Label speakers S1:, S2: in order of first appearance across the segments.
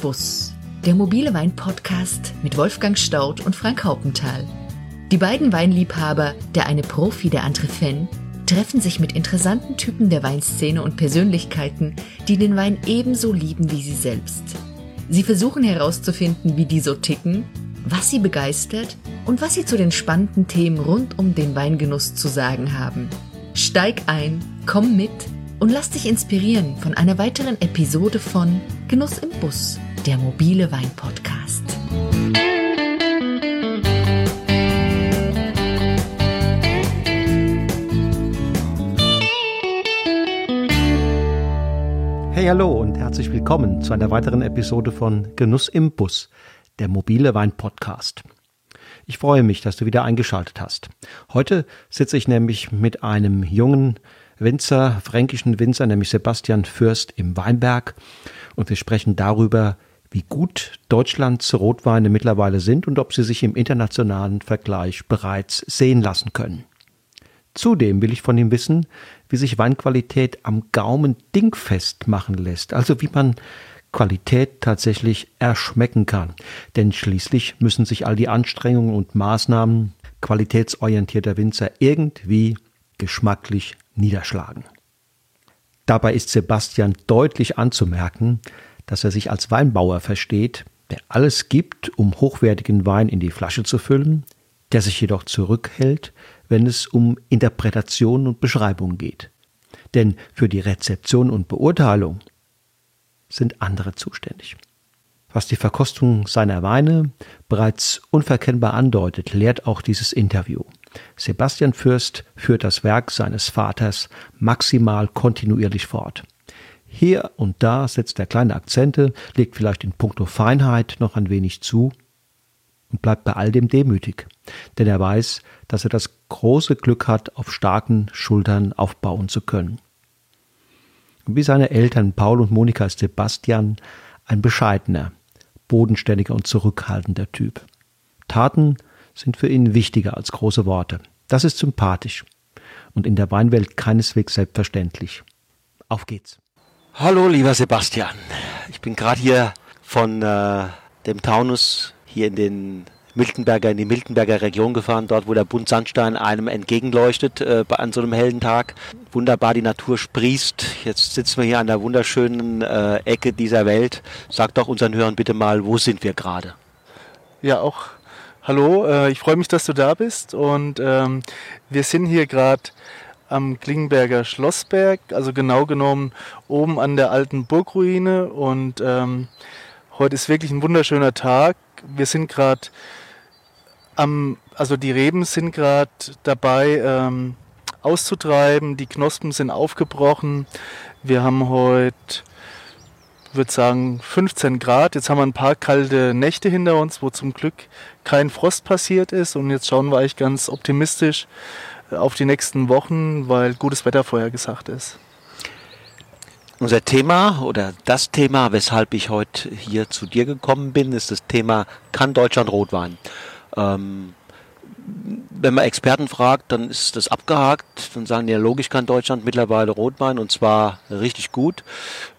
S1: Bus. Der mobile Wein-Podcast mit Wolfgang Staudt und Frank Haupenthal. Die beiden Weinliebhaber, der eine Profi, der andere Fan, treffen sich mit interessanten Typen der Weinszene und Persönlichkeiten, die den Wein ebenso lieben wie sie selbst. Sie versuchen herauszufinden, wie die so ticken, was sie begeistert und was sie zu den spannenden Themen rund um den Weingenuss zu sagen haben. Steig ein, komm mit und lass dich inspirieren von einer weiteren Episode von Genuss im Bus, der mobile Wein-Podcast.
S2: Hey, hallo und herzlich willkommen zu einer weiteren Episode von Genuss im Bus, der mobile Wein-Podcast. Ich freue mich, dass du wieder eingeschaltet hast. Heute sitze ich nämlich mit einem jungen Winzer, fränkischen Winzer, nämlich Sebastian Fürst im Weinberg. Und wir sprechen darüber, wie gut Deutschlands Rotweine mittlerweile sind und ob sie sich im internationalen Vergleich bereits sehen lassen können. Zudem will ich von ihm wissen, wie sich Weinqualität am Gaumen dingfest machen lässt, also wie man Qualität tatsächlich erschmecken kann. Denn schließlich müssen sich all die Anstrengungen und Maßnahmen qualitätsorientierter Winzer irgendwie geschmacklich niederschlagen. Dabei ist Sebastian deutlich anzumerken, dass er sich als Weinbauer versteht, der alles gibt, um hochwertigen Wein in die Flasche zu füllen, der sich jedoch zurückhält, wenn es um Interpretation und Beschreibung geht. Denn für die Rezeption und Beurteilung sind andere zuständig. Was die Verkostung seiner Weine bereits unverkennbar andeutet, lehrt auch dieses Interview. Sebastian Fürst führt das Werk seines Vaters maximal kontinuierlich fort. Hier und da setzt er kleine Akzente, legt vielleicht in puncto Feinheit noch ein wenig zu und bleibt bei all dem demütig, denn er weiß, dass er das große Glück hat, auf starken Schultern aufbauen zu können. Wie seine Eltern Paul und Monika ist Sebastian ein bescheidener, bodenständiger und zurückhaltender Typ. Taten sind für ihn wichtiger als große Worte. Das ist sympathisch und in der Weinwelt keineswegs selbstverständlich. Auf geht's.
S3: Hallo, lieber Sebastian. Ich bin gerade hier von äh, dem Taunus hier in den Miltenberger, in die Miltenberger Region gefahren, dort wo der Bund Sandstein einem entgegenleuchtet äh, an so einem hellen Tag. Wunderbar, die Natur sprießt. Jetzt sitzen wir hier an der wunderschönen äh, Ecke dieser Welt. Sag doch unseren Hörern bitte mal, wo sind wir gerade?
S4: Ja, auch hallo. Äh, ich freue mich, dass du da bist. Und ähm, wir sind hier gerade am Klingenberger Schlossberg, also genau genommen oben an der alten Burgruine. Und ähm, heute ist wirklich ein wunderschöner Tag. Wir sind gerade am, also die Reben sind gerade dabei ähm, auszutreiben, die Knospen sind aufgebrochen. Wir haben heute, würde sagen, 15 Grad. Jetzt haben wir ein paar kalte Nächte hinter uns, wo zum Glück kein Frost passiert ist. Und jetzt schauen wir eigentlich ganz optimistisch auf die nächsten Wochen, weil gutes Wetter vorher gesagt ist.
S3: Unser Thema oder das Thema, weshalb ich heute hier zu dir gekommen bin, ist das Thema, kann Deutschland Rotwein? Ähm, wenn man Experten fragt, dann ist das abgehakt. Dann sagen die, ja, logisch kann Deutschland mittlerweile Rotwein und zwar richtig gut.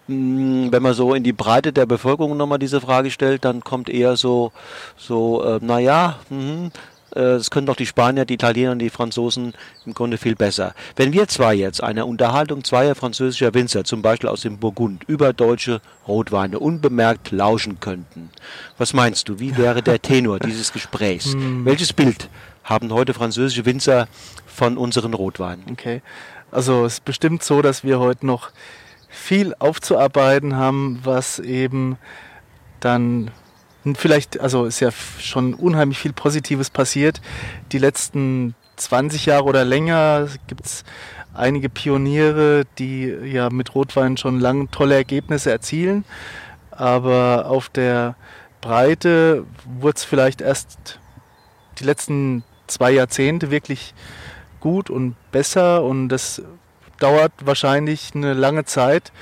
S3: Mm, wenn man so in die Breite der Bevölkerung nochmal diese Frage stellt, dann kommt eher so, so, äh, naja, mh, das können doch die Spanier, die Italiener und die Franzosen im Grunde viel besser. Wenn wir zwar jetzt einer Unterhaltung zweier französischer Winzer, zum Beispiel aus dem Burgund, über deutsche Rotweine unbemerkt lauschen könnten, was meinst du, wie wäre der Tenor dieses Gesprächs? Hm. Welches Bild haben heute französische Winzer von unseren Rotweinen?
S4: Okay, also es ist bestimmt so, dass wir heute noch viel aufzuarbeiten haben, was eben dann vielleicht, also ist ja schon unheimlich viel Positives passiert. Die letzten 20 Jahre oder länger gibt es einige Pioniere, die ja mit Rotwein schon lange tolle Ergebnisse erzielen. Aber auf der Breite wurde es vielleicht erst die letzten zwei Jahrzehnte wirklich gut und besser und das dauert wahrscheinlich eine lange Zeit,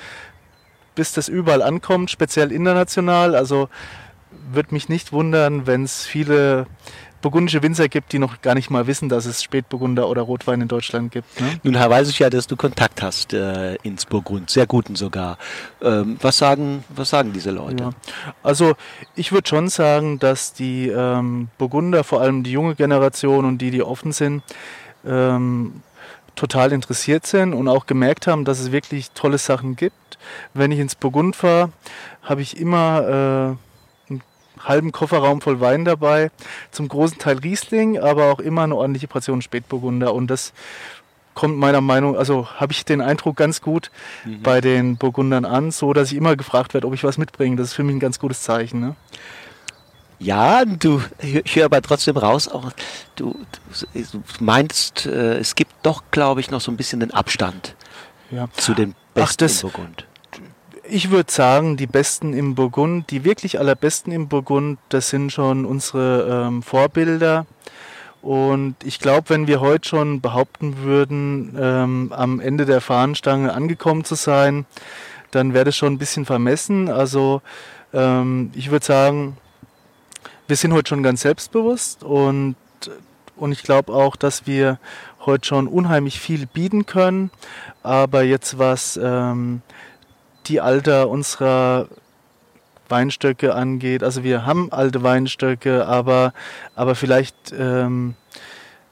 S4: bis das überall ankommt, speziell international. Also würde mich nicht wundern, wenn es viele burgundische Winzer gibt, die noch gar nicht mal wissen, dass es Spätburgunder oder Rotwein in Deutschland gibt.
S3: Ne? Nun weiß ich ja, dass du Kontakt hast äh, ins Burgund, sehr guten sogar. Ähm, was sagen, was sagen diese Leute? Ja.
S4: Also ich würde schon sagen, dass die ähm, Burgunder, vor allem die junge Generation und die, die offen sind, ähm, total interessiert sind und auch gemerkt haben, dass es wirklich tolle Sachen gibt. Wenn ich ins Burgund fahre, habe ich immer äh, halben Kofferraum voll Wein dabei, zum großen Teil Riesling, aber auch immer eine ordentliche Portion Spätburgunder und das kommt meiner Meinung, also habe ich den Eindruck ganz gut mhm. bei den Burgundern an, so dass ich immer gefragt werde, ob ich was mitbringe. Das ist für mich ein ganz gutes Zeichen. Ne?
S3: Ja, du, ich höre aber trotzdem raus, auch du, du meinst, äh, es gibt doch, glaube ich, noch so ein bisschen den Abstand ja. zu den Besten Ach, das, Burgund.
S4: Ich würde sagen, die Besten im Burgund, die wirklich allerbesten im Burgund, das sind schon unsere ähm, Vorbilder. Und ich glaube, wenn wir heute schon behaupten würden, ähm, am Ende der Fahnenstange angekommen zu sein, dann wäre das schon ein bisschen vermessen. Also ähm, ich würde sagen, wir sind heute schon ganz selbstbewusst und, und ich glaube auch, dass wir heute schon unheimlich viel bieten können. Aber jetzt was ähm, die Alter unserer Weinstöcke angeht, also wir haben alte Weinstöcke, aber, aber vielleicht ähm,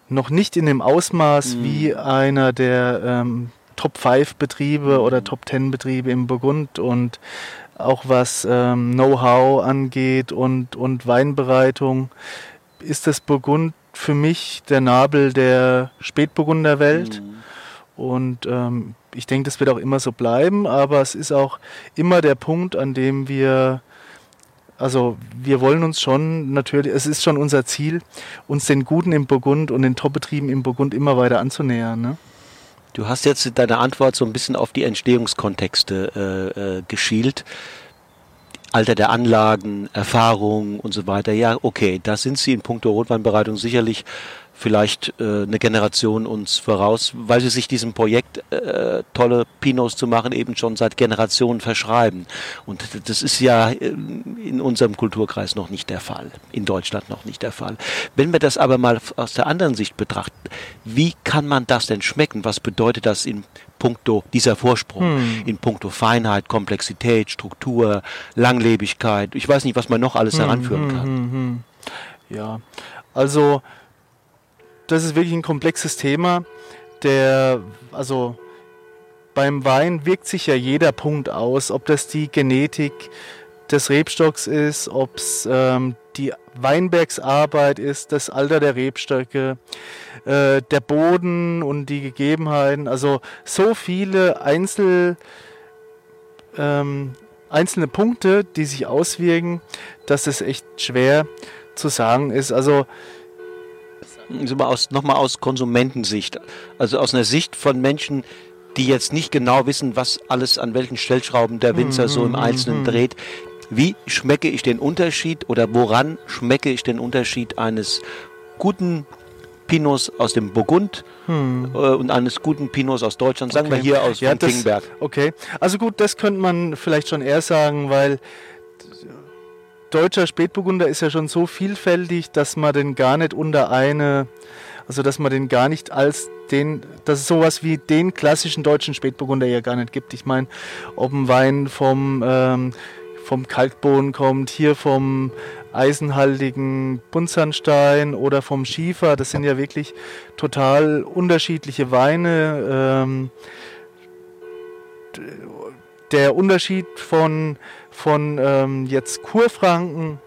S4: noch nicht in dem Ausmaß mhm. wie einer der ähm, Top 5 Betriebe oder Top 10 Betriebe im Burgund und auch was ähm, Know-how angeht und, und Weinbereitung, ist das Burgund für mich der Nabel der Spätburgunderwelt. Mhm. Und ähm, ich denke, das wird auch immer so bleiben, aber es ist auch immer der Punkt, an dem wir, also wir wollen uns schon natürlich, es ist schon unser Ziel, uns den Guten im Burgund und den Top-Betrieben im Burgund immer weiter anzunähern. Ne?
S3: Du hast jetzt in deiner Antwort so ein bisschen auf die Entstehungskontexte äh, äh, geschielt. Alter der Anlagen, Erfahrung und so weiter. Ja, okay, da sind sie in puncto Rotweinbereitung sicherlich vielleicht äh, eine Generation uns voraus, weil sie sich diesem Projekt äh, tolle Pinots zu machen eben schon seit Generationen verschreiben. Und das ist ja in unserem Kulturkreis noch nicht der Fall, in Deutschland noch nicht der Fall. Wenn wir das aber mal aus der anderen Sicht betrachten, wie kann man das denn schmecken? Was bedeutet das in puncto dieser Vorsprung, hm. in puncto Feinheit, Komplexität, Struktur, Langlebigkeit? Ich weiß nicht, was man noch alles hm, heranführen hm, kann. Hm, hm.
S4: ja, also das ist wirklich ein komplexes Thema. Der, also beim Wein wirkt sich ja jeder Punkt aus, ob das die Genetik des Rebstocks ist, ob es ähm, die Weinbergsarbeit ist, das Alter der Rebstöcke, äh, der Boden und die Gegebenheiten. Also so viele Einzel, ähm, einzelne Punkte, die sich auswirken, dass es echt schwer zu sagen ist. Also
S3: aus, nochmal aus Konsumentensicht, also aus einer Sicht von Menschen, die jetzt nicht genau wissen, was alles an welchen Stellschrauben der Winzer mhm, so im mhm, Einzelnen mhm. dreht. Wie schmecke ich den Unterschied oder woran schmecke ich den Unterschied eines guten Pinots aus dem Burgund hm. äh, und eines guten Pinots aus Deutschland, sagen okay. wir hier aus ja, Kingberg.
S4: Okay, also gut, das könnte man vielleicht schon eher sagen, weil deutscher Spätburgunder ist ja schon so vielfältig, dass man den gar nicht unter eine, also dass man den gar nicht als den, dass es sowas wie den klassischen deutschen Spätburgunder ja gar nicht gibt. Ich meine, ob ein Wein vom, ähm, vom Kalkboden kommt, hier vom eisenhaltigen Buntsandstein oder vom Schiefer, das sind ja wirklich total unterschiedliche Weine. Ähm, der Unterschied von von ähm, jetzt Kurfranken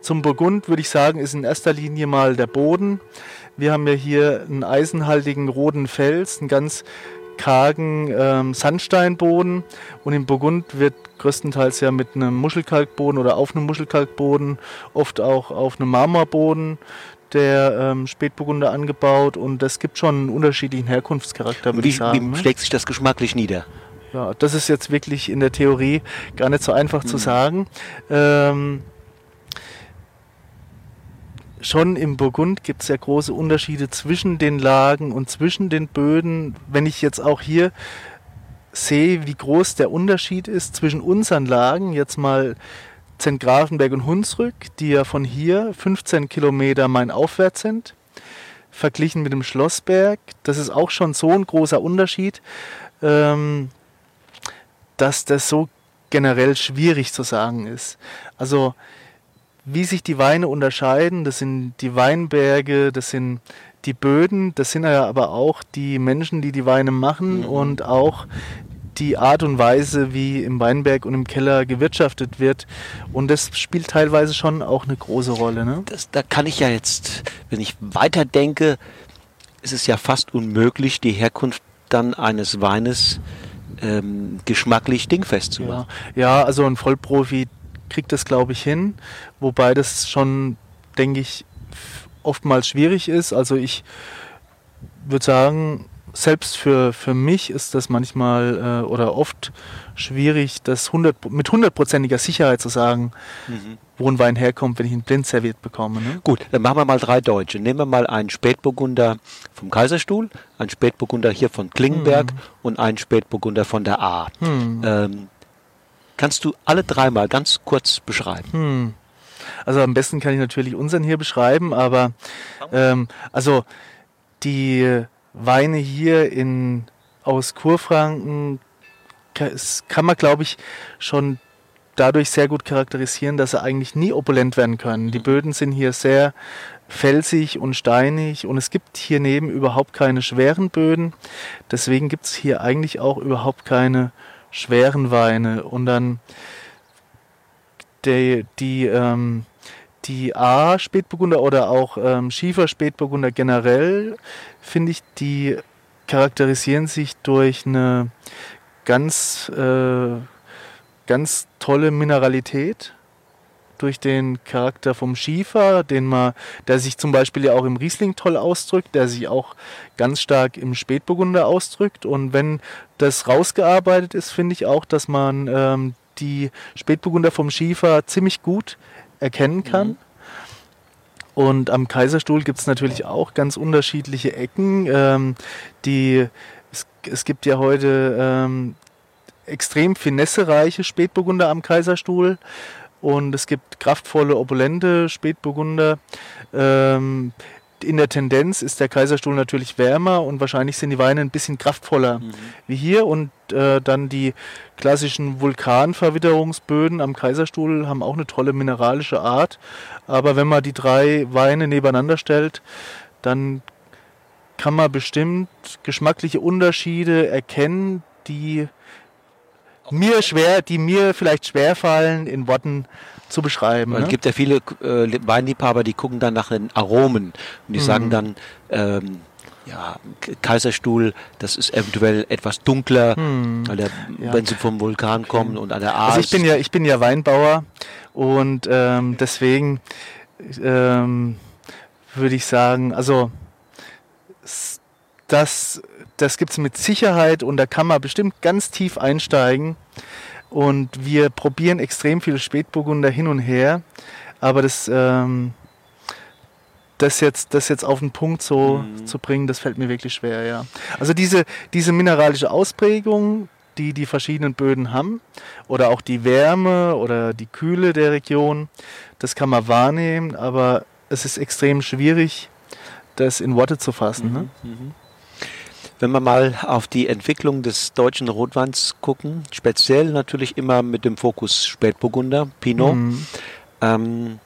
S4: zum Burgund würde ich sagen, ist in erster Linie mal der Boden. Wir haben ja hier einen eisenhaltigen roten Fels, einen ganz kargen ähm, Sandsteinboden und im Burgund wird größtenteils ja mit einem Muschelkalkboden oder auf einem Muschelkalkboden, oft auch auf einem Marmorboden der ähm, Spätburgunder angebaut und das gibt schon einen unterschiedlichen Herkunftscharakter,
S3: würde ich sagen. Wie ne? schlägt sich das geschmacklich nieder?
S4: Ja, das ist jetzt wirklich in der Theorie gar nicht so einfach mhm. zu sagen. Ähm, schon im Burgund gibt es ja große Unterschiede zwischen den Lagen und zwischen den Böden. Wenn ich jetzt auch hier sehe, wie groß der Unterschied ist zwischen unseren Lagen, jetzt mal Zentgrafenberg und Hunsrück, die ja von hier 15 Kilometer mainaufwärts sind, verglichen mit dem Schlossberg. Das ist auch schon so ein großer Unterschied, ähm, dass das so generell schwierig zu sagen ist. Also wie sich die Weine unterscheiden, das sind die Weinberge, das sind die Böden, das sind ja aber auch die Menschen, die die Weine machen mhm. und auch die Art und Weise, wie im Weinberg und im Keller gewirtschaftet wird. Und das spielt teilweise schon auch eine große Rolle. Ne?
S3: Das, da kann ich ja jetzt, wenn ich weiterdenke, ist es ja fast unmöglich, die Herkunft dann eines Weines ähm, geschmacklich dingfest zu machen.
S4: Ja, ja, also ein Vollprofi kriegt das, glaube ich, hin, wobei das schon, denke ich, oftmals schwierig ist. Also ich würde sagen, selbst für, für mich ist das manchmal äh, oder oft schwierig, das 100, mit hundertprozentiger Sicherheit zu sagen, mhm. wo ein Wein herkommt, wenn ich ihn blind serviert bekomme. Ne?
S3: Gut, dann machen wir mal drei Deutsche. Nehmen wir mal einen Spätburgunder vom Kaiserstuhl, einen Spätburgunder hier von Klingenberg mhm. und einen Spätburgunder von der A. Mhm. Ähm, kannst du alle dreimal ganz kurz beschreiben?
S4: Hm. Also am besten kann ich natürlich unseren hier beschreiben, aber ähm, also die Weine hier in, aus Kurfranken kann man, glaube ich, schon dadurch sehr gut charakterisieren, dass sie eigentlich nie opulent werden können. Die mhm. Böden sind hier sehr felsig und steinig und es gibt hier neben überhaupt keine schweren Böden. Deswegen gibt es hier eigentlich auch überhaupt keine schweren Weine. Und dann die, die, ähm, die A-Spätburgunder oder auch ähm, Schiefer-Spätburgunder generell, finde ich, die charakterisieren sich durch eine ganz, äh, ganz tolle Mineralität, durch den Charakter vom Schiefer, den man, der sich zum Beispiel ja auch im Riesling toll ausdrückt, der sich auch ganz stark im Spätburgunder ausdrückt. Und wenn das rausgearbeitet ist, finde ich auch, dass man ähm, die Spätburgunder vom Schiefer ziemlich gut erkennen kann. Mhm. Und am Kaiserstuhl gibt es natürlich auch ganz unterschiedliche Ecken. Ähm, die, es, es, gibt ja heute ähm, extrem finessereiche Spätburgunder am Kaiserstuhl. Und es gibt kraftvolle, opulente Spätburgunder. Ähm, in der Tendenz ist der Kaiserstuhl natürlich wärmer und wahrscheinlich sind die Weine ein bisschen kraftvoller mhm. wie hier. Und äh, dann die klassischen Vulkanverwitterungsböden am Kaiserstuhl haben auch eine tolle mineralische Art. Aber wenn man die drei Weine nebeneinander stellt, dann kann man bestimmt geschmackliche Unterschiede erkennen, die mir schwer, die mir vielleicht schwer fallen, in Worten zu beschreiben.
S3: Es ne? gibt ja viele äh, Weinliebhaber, die gucken dann nach den Aromen und die mhm. sagen dann, ähm, ja, Kaiserstuhl, das ist eventuell etwas dunkler, hm. der, ja. wenn sie vom Vulkan okay. kommen und an der Aas.
S4: Also ich bin ja, ich bin ja Weinbauer und ähm, deswegen ähm, würde ich sagen, also das das gibt es mit Sicherheit und da kann man bestimmt ganz tief einsteigen. Und wir probieren extrem viele Spätburgunder hin und her. Aber das, ähm, das, jetzt, das jetzt auf den Punkt so mhm. zu bringen, das fällt mir wirklich schwer, ja. Also diese, diese mineralische Ausprägung, die die verschiedenen Böden haben, oder auch die Wärme oder die Kühle der Region, das kann man wahrnehmen, aber es ist extrem schwierig, das in Worte zu fassen. Ne? Mhm. Ne? Mhm.
S3: Wenn wir mal auf die Entwicklung des deutschen Rotweins gucken, speziell natürlich immer mit dem Fokus Spätburgunder, Pinot. Mhm. Ähm,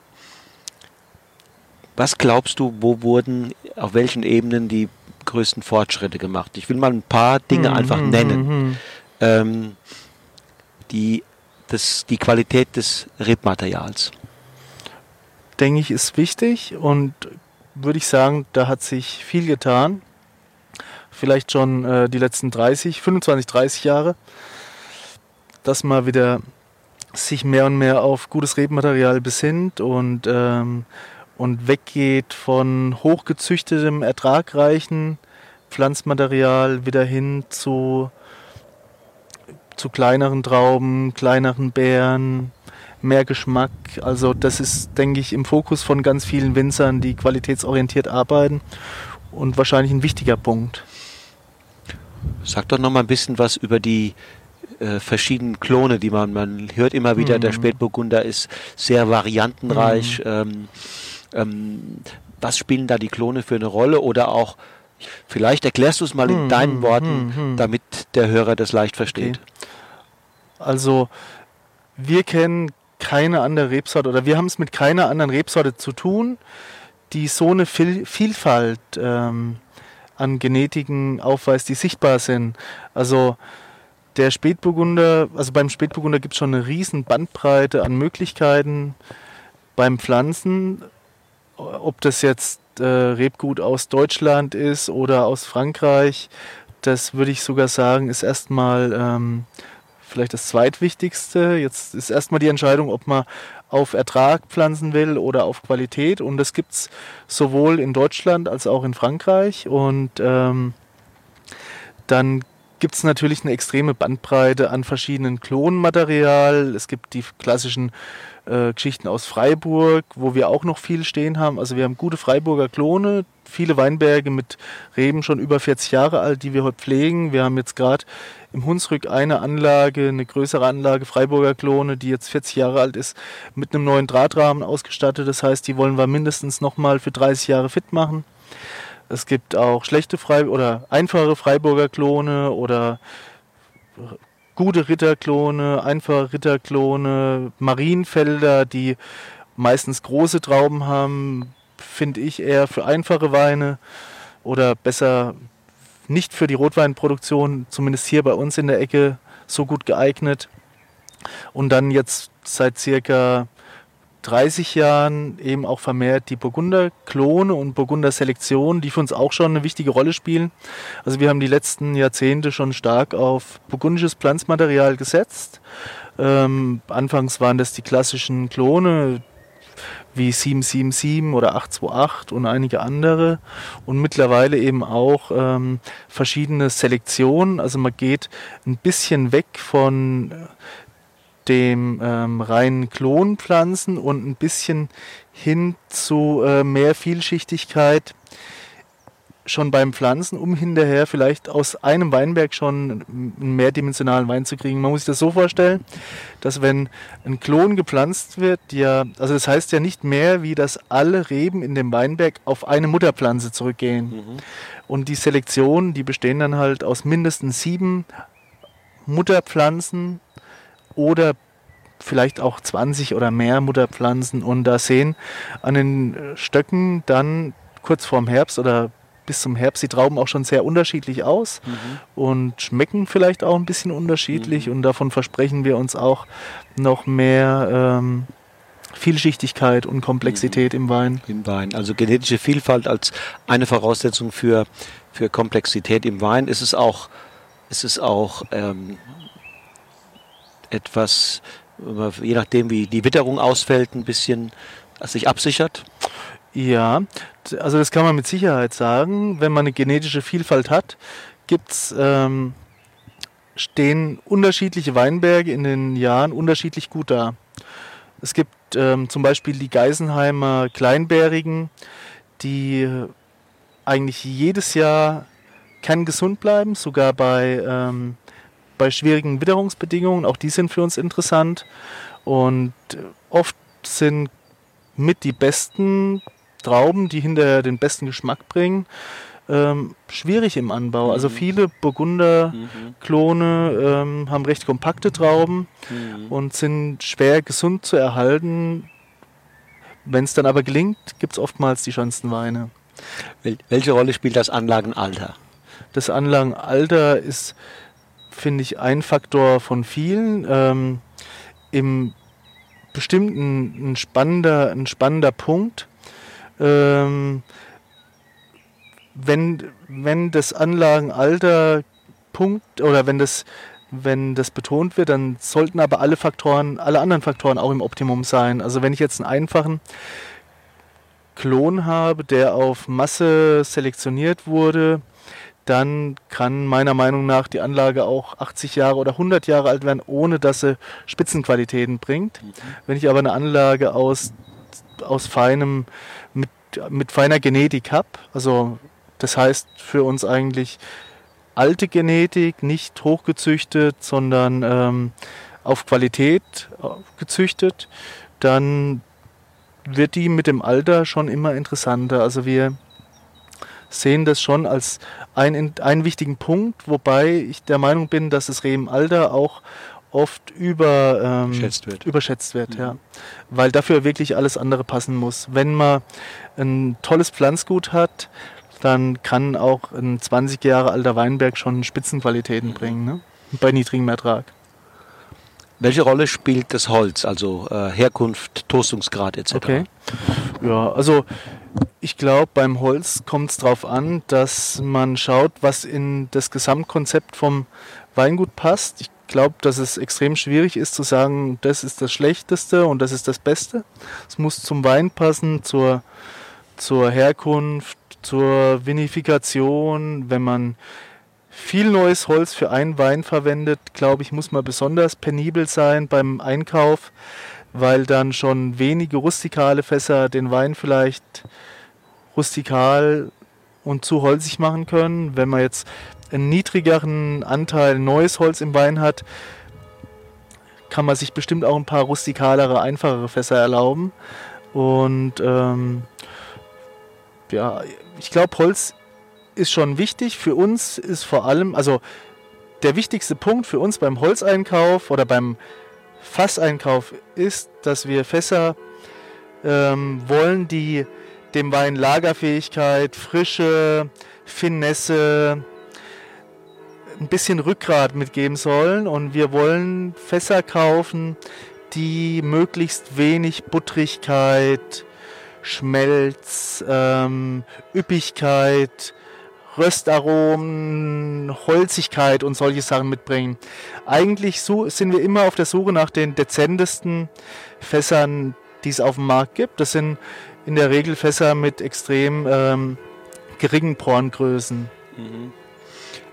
S3: was glaubst du, wo wurden, auf welchen Ebenen die größten Fortschritte gemacht? Ich will mal ein paar Dinge mhm. einfach nennen. Mhm. Ähm, die, das, die Qualität des Rebmaterials.
S4: Denke ich, ist wichtig und würde ich sagen, da hat sich viel getan vielleicht schon äh, die letzten 30, 25, 30 Jahre, dass man wieder sich mehr und mehr auf gutes Rebmaterial besinnt und, ähm, und weggeht von hochgezüchtetem, ertragreichen Pflanzmaterial wieder hin zu, zu kleineren Trauben, kleineren Beeren, mehr Geschmack. Also das ist, denke ich, im Fokus von ganz vielen Winzern, die qualitätsorientiert arbeiten und wahrscheinlich ein wichtiger Punkt.
S3: Sag doch noch mal ein bisschen was über die äh, verschiedenen Klone, die man, man hört immer wieder, mhm. der Spätburgunder ist sehr variantenreich. Mhm. Ähm, ähm, was spielen da die Klone für eine Rolle oder auch Vielleicht erklärst du es mal in mhm. deinen Worten, mhm. damit der Hörer das leicht versteht. Okay.
S4: Also wir kennen keine andere Rebsorte oder wir haben es mit keiner anderen Rebsorte zu tun, die so eine Vielfalt ähm, an Genetiken aufweist, die sichtbar sind. Also der Spätburgunder, also beim Spätburgunder gibt es schon eine riesen Bandbreite an Möglichkeiten beim Pflanzen, ob das jetzt äh, Rebgut aus Deutschland ist oder aus Frankreich, das würde ich sogar sagen, ist erstmal ähm, vielleicht das zweitwichtigste. Jetzt ist erstmal die Entscheidung, ob man auf Ertrag pflanzen will oder auf Qualität. Und das gibt es sowohl in Deutschland als auch in Frankreich. Und ähm, dann gibt es natürlich eine extreme Bandbreite an verschiedenen Klonmaterial. Es gibt die klassischen äh, Geschichten aus Freiburg, wo wir auch noch viel stehen haben. Also wir haben gute Freiburger Klone, viele Weinberge mit Reben schon über 40 Jahre alt, die wir heute pflegen. Wir haben jetzt gerade im Hunsrück eine Anlage, eine größere Anlage, Freiburger Klone, die jetzt 40 Jahre alt ist, mit einem neuen Drahtrahmen ausgestattet. Das heißt, die wollen wir mindestens nochmal für 30 Jahre fit machen. Es gibt auch schlechte Frei oder einfache Freiburger Klone oder gute Ritterklone, einfache Ritterklone, Marienfelder, die meistens große Trauben haben, finde ich eher für einfache Weine oder besser nicht für die Rotweinproduktion, zumindest hier bei uns in der Ecke, so gut geeignet. Und dann jetzt seit circa 30 Jahren eben auch vermehrt die Burgunder-Klone und Burgunder-Selektion, die für uns auch schon eine wichtige Rolle spielen. Also wir haben die letzten Jahrzehnte schon stark auf burgundisches Pflanzmaterial gesetzt. Ähm, anfangs waren das die klassischen Klone wie 777 oder 828 und einige andere und mittlerweile eben auch ähm, verschiedene Selektionen. Also man geht ein bisschen weg von dem ähm, reinen Klonpflanzen und ein bisschen hin zu äh, mehr Vielschichtigkeit schon beim Pflanzen, um hinterher vielleicht aus einem Weinberg schon einen mehrdimensionalen Wein zu kriegen. Man muss sich das so vorstellen, dass wenn ein Klon gepflanzt wird, ja, also das heißt ja nicht mehr, wie dass alle Reben in dem Weinberg auf eine Mutterpflanze zurückgehen. Mhm. Und die Selektion, die bestehen dann halt aus mindestens sieben Mutterpflanzen oder vielleicht auch 20 oder mehr Mutterpflanzen und da sehen an den Stöcken dann kurz vorm Herbst oder bis zum Herbst die Trauben auch schon sehr unterschiedlich aus mhm. und schmecken vielleicht auch ein bisschen unterschiedlich mhm. und davon versprechen wir uns auch noch mehr ähm, Vielschichtigkeit und Komplexität mhm. im Wein.
S3: Im Wein. Also genetische Vielfalt als eine Voraussetzung für, für Komplexität im Wein. Ist es auch, ist es auch ähm, etwas, je nachdem wie die Witterung ausfällt, ein bisschen sich absichert?
S4: Ja, also das kann man mit Sicherheit sagen. Wenn man eine genetische Vielfalt hat, gibt's, ähm, stehen unterschiedliche Weinberge in den Jahren unterschiedlich gut da. Es gibt ähm, zum Beispiel die Geisenheimer Kleinbärigen, die eigentlich jedes Jahr kerngesund bleiben, sogar bei ähm, bei schwierigen Witterungsbedingungen. Auch die sind für uns interessant. Und oft sind mit die besten Trauben, die hinterher den besten Geschmack bringen, ähm, schwierig im Anbau. Also mhm. viele Burgunder-Klone ähm, haben recht kompakte Trauben mhm. und sind schwer gesund zu erhalten. Wenn es dann aber gelingt, gibt es oftmals die schönsten Weine.
S3: Welche Rolle spielt das Anlagenalter?
S4: Das Anlagenalter ist finde ich, ein Faktor von vielen. Ähm, Im bestimmten ein spannender, ein spannender Punkt. Ähm, wenn, wenn das Anlagenalter Punkt oder wenn das, wenn das betont wird, dann sollten aber alle Faktoren, alle anderen Faktoren auch im Optimum sein. Also wenn ich jetzt einen einfachen Klon habe, der auf Masse selektioniert wurde, dann kann meiner Meinung nach die Anlage auch 80 Jahre oder 100 Jahre alt werden, ohne dass sie Spitzenqualitäten bringt. Mhm. Wenn ich aber eine Anlage aus, aus feinem, mit, mit feiner Genetik habe, also das heißt für uns eigentlich alte Genetik, nicht hochgezüchtet, sondern ähm, auf Qualität äh, gezüchtet, dann wird die mit dem Alter schon immer interessanter. Also wir sehen das schon als einen, einen wichtigen Punkt, wobei ich der Meinung bin, dass das Alter auch oft über, ähm,
S3: wird.
S4: überschätzt wird, mhm. ja. Weil dafür wirklich alles andere passen muss. Wenn man ein tolles Pflanzgut hat, dann kann auch ein 20 Jahre alter Weinberg schon Spitzenqualitäten mhm. bringen, ne? bei niedrigem Ertrag.
S3: Welche Rolle spielt das Holz, also äh, Herkunft, Toastungsgrad etc.?
S4: Okay. Ja, also ich glaube, beim Holz kommt es darauf an, dass man schaut, was in das Gesamtkonzept vom Weingut passt. Ich glaube, dass es extrem schwierig ist zu sagen, das ist das Schlechteste und das ist das Beste. Es muss zum Wein passen, zur, zur Herkunft, zur Vinifikation. Wenn man viel neues Holz für einen Wein verwendet, glaube ich, muss man besonders penibel sein beim Einkauf, weil dann schon wenige rustikale Fässer den Wein vielleicht rustikal und zu holzig machen können. Wenn man jetzt einen niedrigeren Anteil neues Holz im Wein hat, kann man sich bestimmt auch ein paar rustikalere, einfachere Fässer erlauben. Und ähm, ja, ich glaube, Holz ist schon wichtig. Für uns ist vor allem, also der wichtigste Punkt für uns beim Holzeinkauf oder beim Fasseinkauf ist, dass wir Fässer ähm, wollen, die dem Wein Lagerfähigkeit, Frische, Finesse, ein bisschen Rückgrat mitgeben sollen. Und wir wollen Fässer kaufen, die möglichst wenig Buttrigkeit, Schmelz, ähm, Üppigkeit, Röstaromen, Holzigkeit und solche Sachen mitbringen. Eigentlich so sind wir immer auf der Suche nach den dezentesten Fässern, die es auf dem Markt gibt. Das sind in der Regel Fässer mit extrem ähm, geringen Porngrößen. Mhm.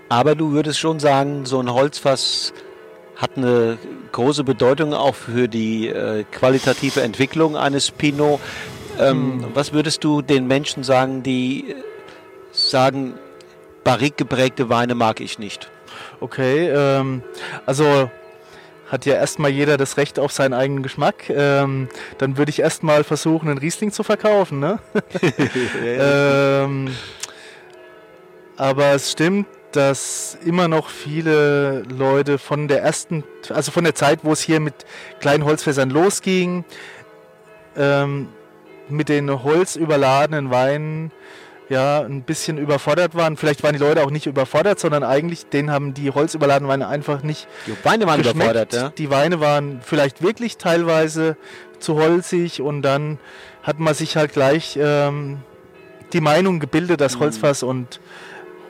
S3: Aber du würdest schon sagen, so ein Holzfass hat eine große Bedeutung auch für die äh, qualitative Entwicklung eines Pinot. Ähm, mhm. Was würdest du den Menschen sagen, die sagen, barrik geprägte Weine mag ich nicht.
S4: Okay, ähm, also hat ja erstmal jeder das Recht auf seinen eigenen Geschmack. Ähm, dann würde ich erstmal versuchen, einen Riesling zu verkaufen. Ne? ähm, aber es stimmt, dass immer noch viele Leute von der ersten, also von der Zeit, wo es hier mit kleinen Holzfässern losging, ähm, mit den holzüberladenen Weinen ja, ein bisschen überfordert waren. Vielleicht waren die Leute auch nicht überfordert, sondern eigentlich, denen haben die holzüberladenen Weine einfach nicht.
S3: Die Weine waren geschmeckt. überfordert, ja.
S4: Die Weine waren vielleicht wirklich teilweise zu holzig und dann hat man sich halt gleich ähm, die Meinung gebildet, dass mhm. Holzfass und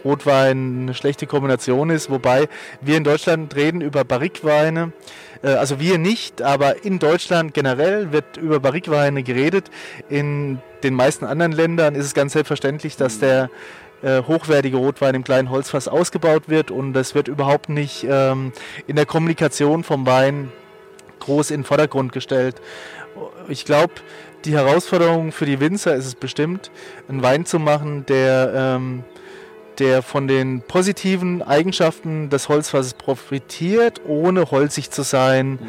S4: Rotwein eine schlechte Kombination ist, wobei wir in Deutschland reden über Barrikweine. Äh, also wir nicht, aber in Deutschland generell wird über Barrikweine geredet. In den meisten anderen Ländern ist es ganz selbstverständlich, dass der äh, hochwertige Rotwein im kleinen Holzfass ausgebaut wird und das wird überhaupt nicht ähm, in der Kommunikation vom Wein groß in den Vordergrund gestellt. Ich glaube, die Herausforderung für die Winzer ist es bestimmt, einen Wein zu machen, der ähm, der von den positiven Eigenschaften des Holzfasses profitiert, ohne holzig zu sein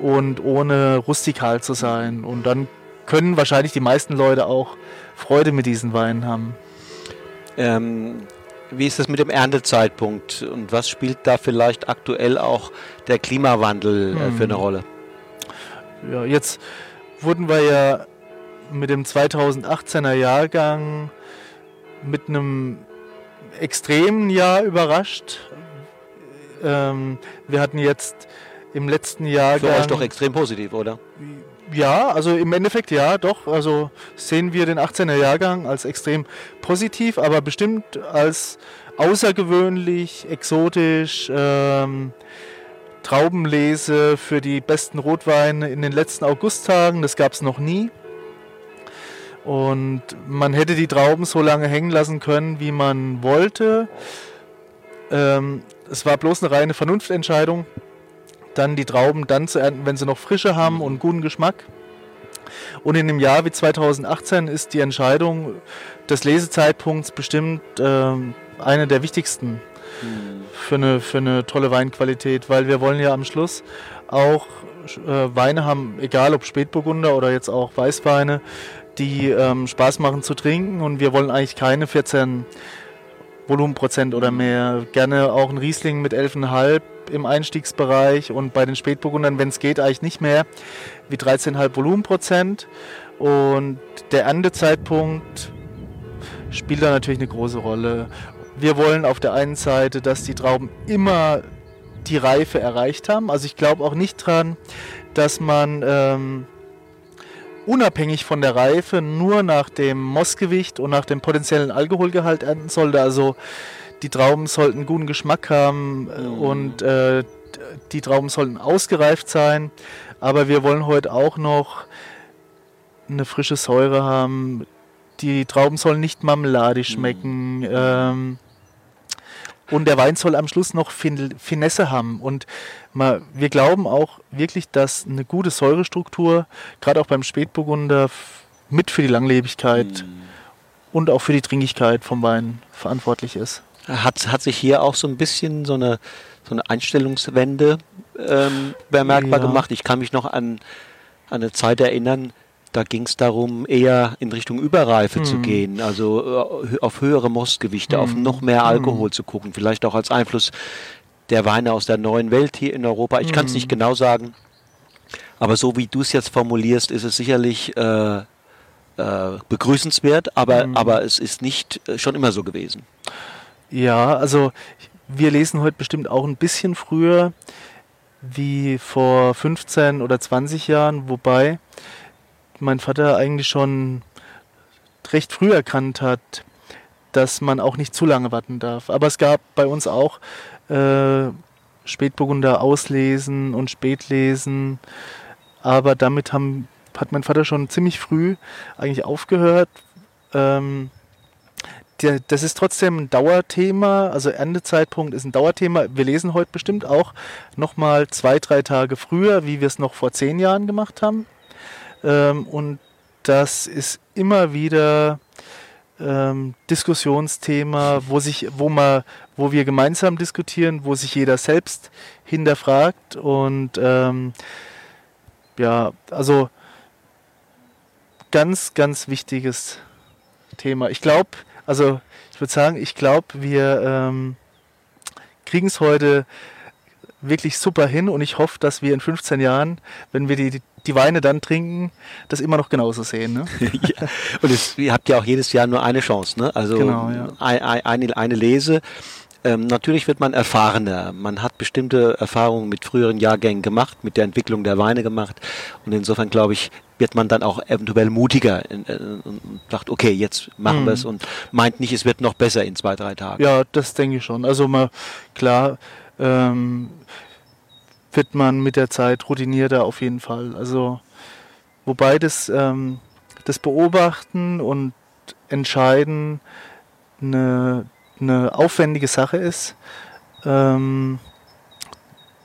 S4: mhm. und ohne rustikal zu sein. Und dann können wahrscheinlich die meisten Leute auch Freude mit diesen Weinen haben.
S3: Ähm, wie ist das mit dem Erntezeitpunkt und was spielt da vielleicht aktuell auch der Klimawandel äh, für eine hm. Rolle?
S4: Ja, jetzt wurden wir ja mit dem 2018er Jahrgang mit einem extremen Jahr überrascht. Ähm, wir hatten jetzt im letzten Jahr.
S3: Für euch doch extrem positiv, oder?
S4: Ja, also im Endeffekt ja, doch. Also sehen wir den 18er Jahrgang als extrem positiv, aber bestimmt als außergewöhnlich, exotisch. Ähm, Traubenlese für die besten Rotweine in den letzten Augusttagen, das gab es noch nie. Und man hätte die Trauben so lange hängen lassen können, wie man wollte. Ähm, es war bloß eine reine Vernunftentscheidung, dann die Trauben dann zu ernten, wenn sie noch Frische haben und guten Geschmack. Und in einem Jahr wie 2018 ist die Entscheidung des Lesezeitpunkts bestimmt äh, eine der wichtigsten für, eine, für eine tolle Weinqualität, weil wir wollen ja am Schluss auch äh, Weine haben, egal ob Spätburgunder oder jetzt auch Weißweine, die ähm, Spaß machen zu trinken und wir wollen eigentlich keine 14 Volumenprozent oder mehr. Gerne auch ein Riesling mit 11,5 im Einstiegsbereich und bei den Spätburgundern, wenn es geht, eigentlich nicht mehr wie 13,5 Volumenprozent. Und der Erntezeitpunkt spielt da natürlich eine große Rolle. Wir wollen auf der einen Seite, dass die Trauben immer die Reife erreicht haben. Also ich glaube auch nicht dran, dass man ähm, unabhängig von der Reife nur nach dem Mossgewicht und nach dem potenziellen Alkoholgehalt ernten sollte. Also die Trauben sollten guten Geschmack haben mhm. und äh, die Trauben sollten ausgereift sein. Aber wir wollen heute auch noch eine frische Säure haben. Die Trauben sollen nicht marmeladisch mhm. schmecken. Ähm, und der Wein soll am Schluss noch fin Finesse haben. Und mal, wir glauben auch wirklich, dass eine gute Säurestruktur, gerade auch beim Spätburgunder, mit für die Langlebigkeit mm. und auch für die Trinkigkeit vom Wein verantwortlich ist.
S3: Hat, hat sich hier auch so ein bisschen so eine, so eine Einstellungswende ähm, bemerkbar ja. gemacht? Ich kann mich noch an, an eine Zeit erinnern, da ging es darum, eher in Richtung Überreife hm. zu gehen, also äh, auf höhere Mostgewichte, hm. auf noch mehr hm. Alkohol hm. zu gucken, vielleicht auch als Einfluss der Weine aus der neuen Welt hier in Europa. Ich kann es nicht hm. genau sagen, aber so wie du es jetzt formulierst, ist es sicherlich äh, äh, begrüßenswert, aber, hm. aber es ist nicht äh, schon immer so gewesen.
S4: Ja, also wir lesen heute bestimmt auch ein bisschen früher wie vor 15 oder 20 Jahren, wobei mein Vater eigentlich schon recht früh erkannt hat, dass man auch nicht zu lange warten darf. Aber es gab bei uns auch äh, Spätburgunder auslesen und Spätlesen. Aber damit haben, hat mein Vater schon ziemlich früh eigentlich aufgehört. Ähm, der, das ist trotzdem ein Dauerthema, also Endezeitpunkt ist ein Dauerthema. Wir lesen heute bestimmt auch nochmal zwei, drei Tage früher, wie wir es noch vor zehn Jahren gemacht haben. Ähm, und das ist immer wieder ähm, Diskussionsthema, wo sich, wo man, wo wir gemeinsam diskutieren, wo sich jeder selbst hinterfragt und ähm, ja, also ganz, ganz wichtiges Thema. Ich glaube, also ich würde sagen, ich glaube, wir ähm, kriegen es heute wirklich super hin und ich hoffe, dass wir in 15 Jahren, wenn wir die, die Weine dann trinken, das immer noch genauso sehen. Ne?
S3: ja. Und es, ihr habt ja auch jedes Jahr nur eine Chance, ne? Also genau, ja. eine, eine, eine Lese. Ähm, natürlich wird man erfahrener. Man hat bestimmte Erfahrungen mit früheren Jahrgängen gemacht, mit der Entwicklung der Weine gemacht. Und insofern glaube ich, wird man dann auch eventuell mutiger in, äh, und sagt, okay, jetzt machen mhm. wir es und meint nicht, es wird noch besser in zwei, drei Tagen.
S4: Ja, das denke ich schon. Also mal klar, ähm, wird man mit der Zeit routinierter auf jeden Fall. Also wobei das, ähm, das Beobachten und Entscheiden eine, eine aufwendige Sache ist. Ähm,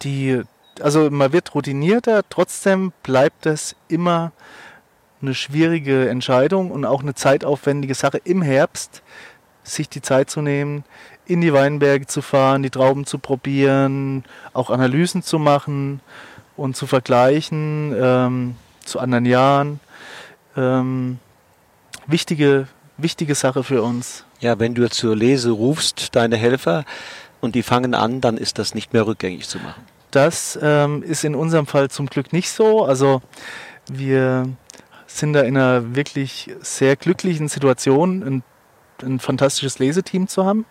S4: die, also man wird routinierter, trotzdem bleibt es immer eine schwierige Entscheidung und auch eine zeitaufwendige Sache im Herbst, sich die Zeit zu nehmen, in die Weinberge zu fahren, die Trauben zu probieren, auch Analysen zu machen und zu vergleichen ähm, zu anderen Jahren. Ähm, wichtige, wichtige Sache für uns.
S3: Ja, wenn du zur Lese rufst, deine Helfer, und die fangen an, dann ist das nicht mehr rückgängig zu machen.
S4: Das ähm, ist in unserem Fall zum Glück nicht so. Also wir sind da in einer wirklich sehr glücklichen Situation. Ein ein fantastisches Leseteam zu haben.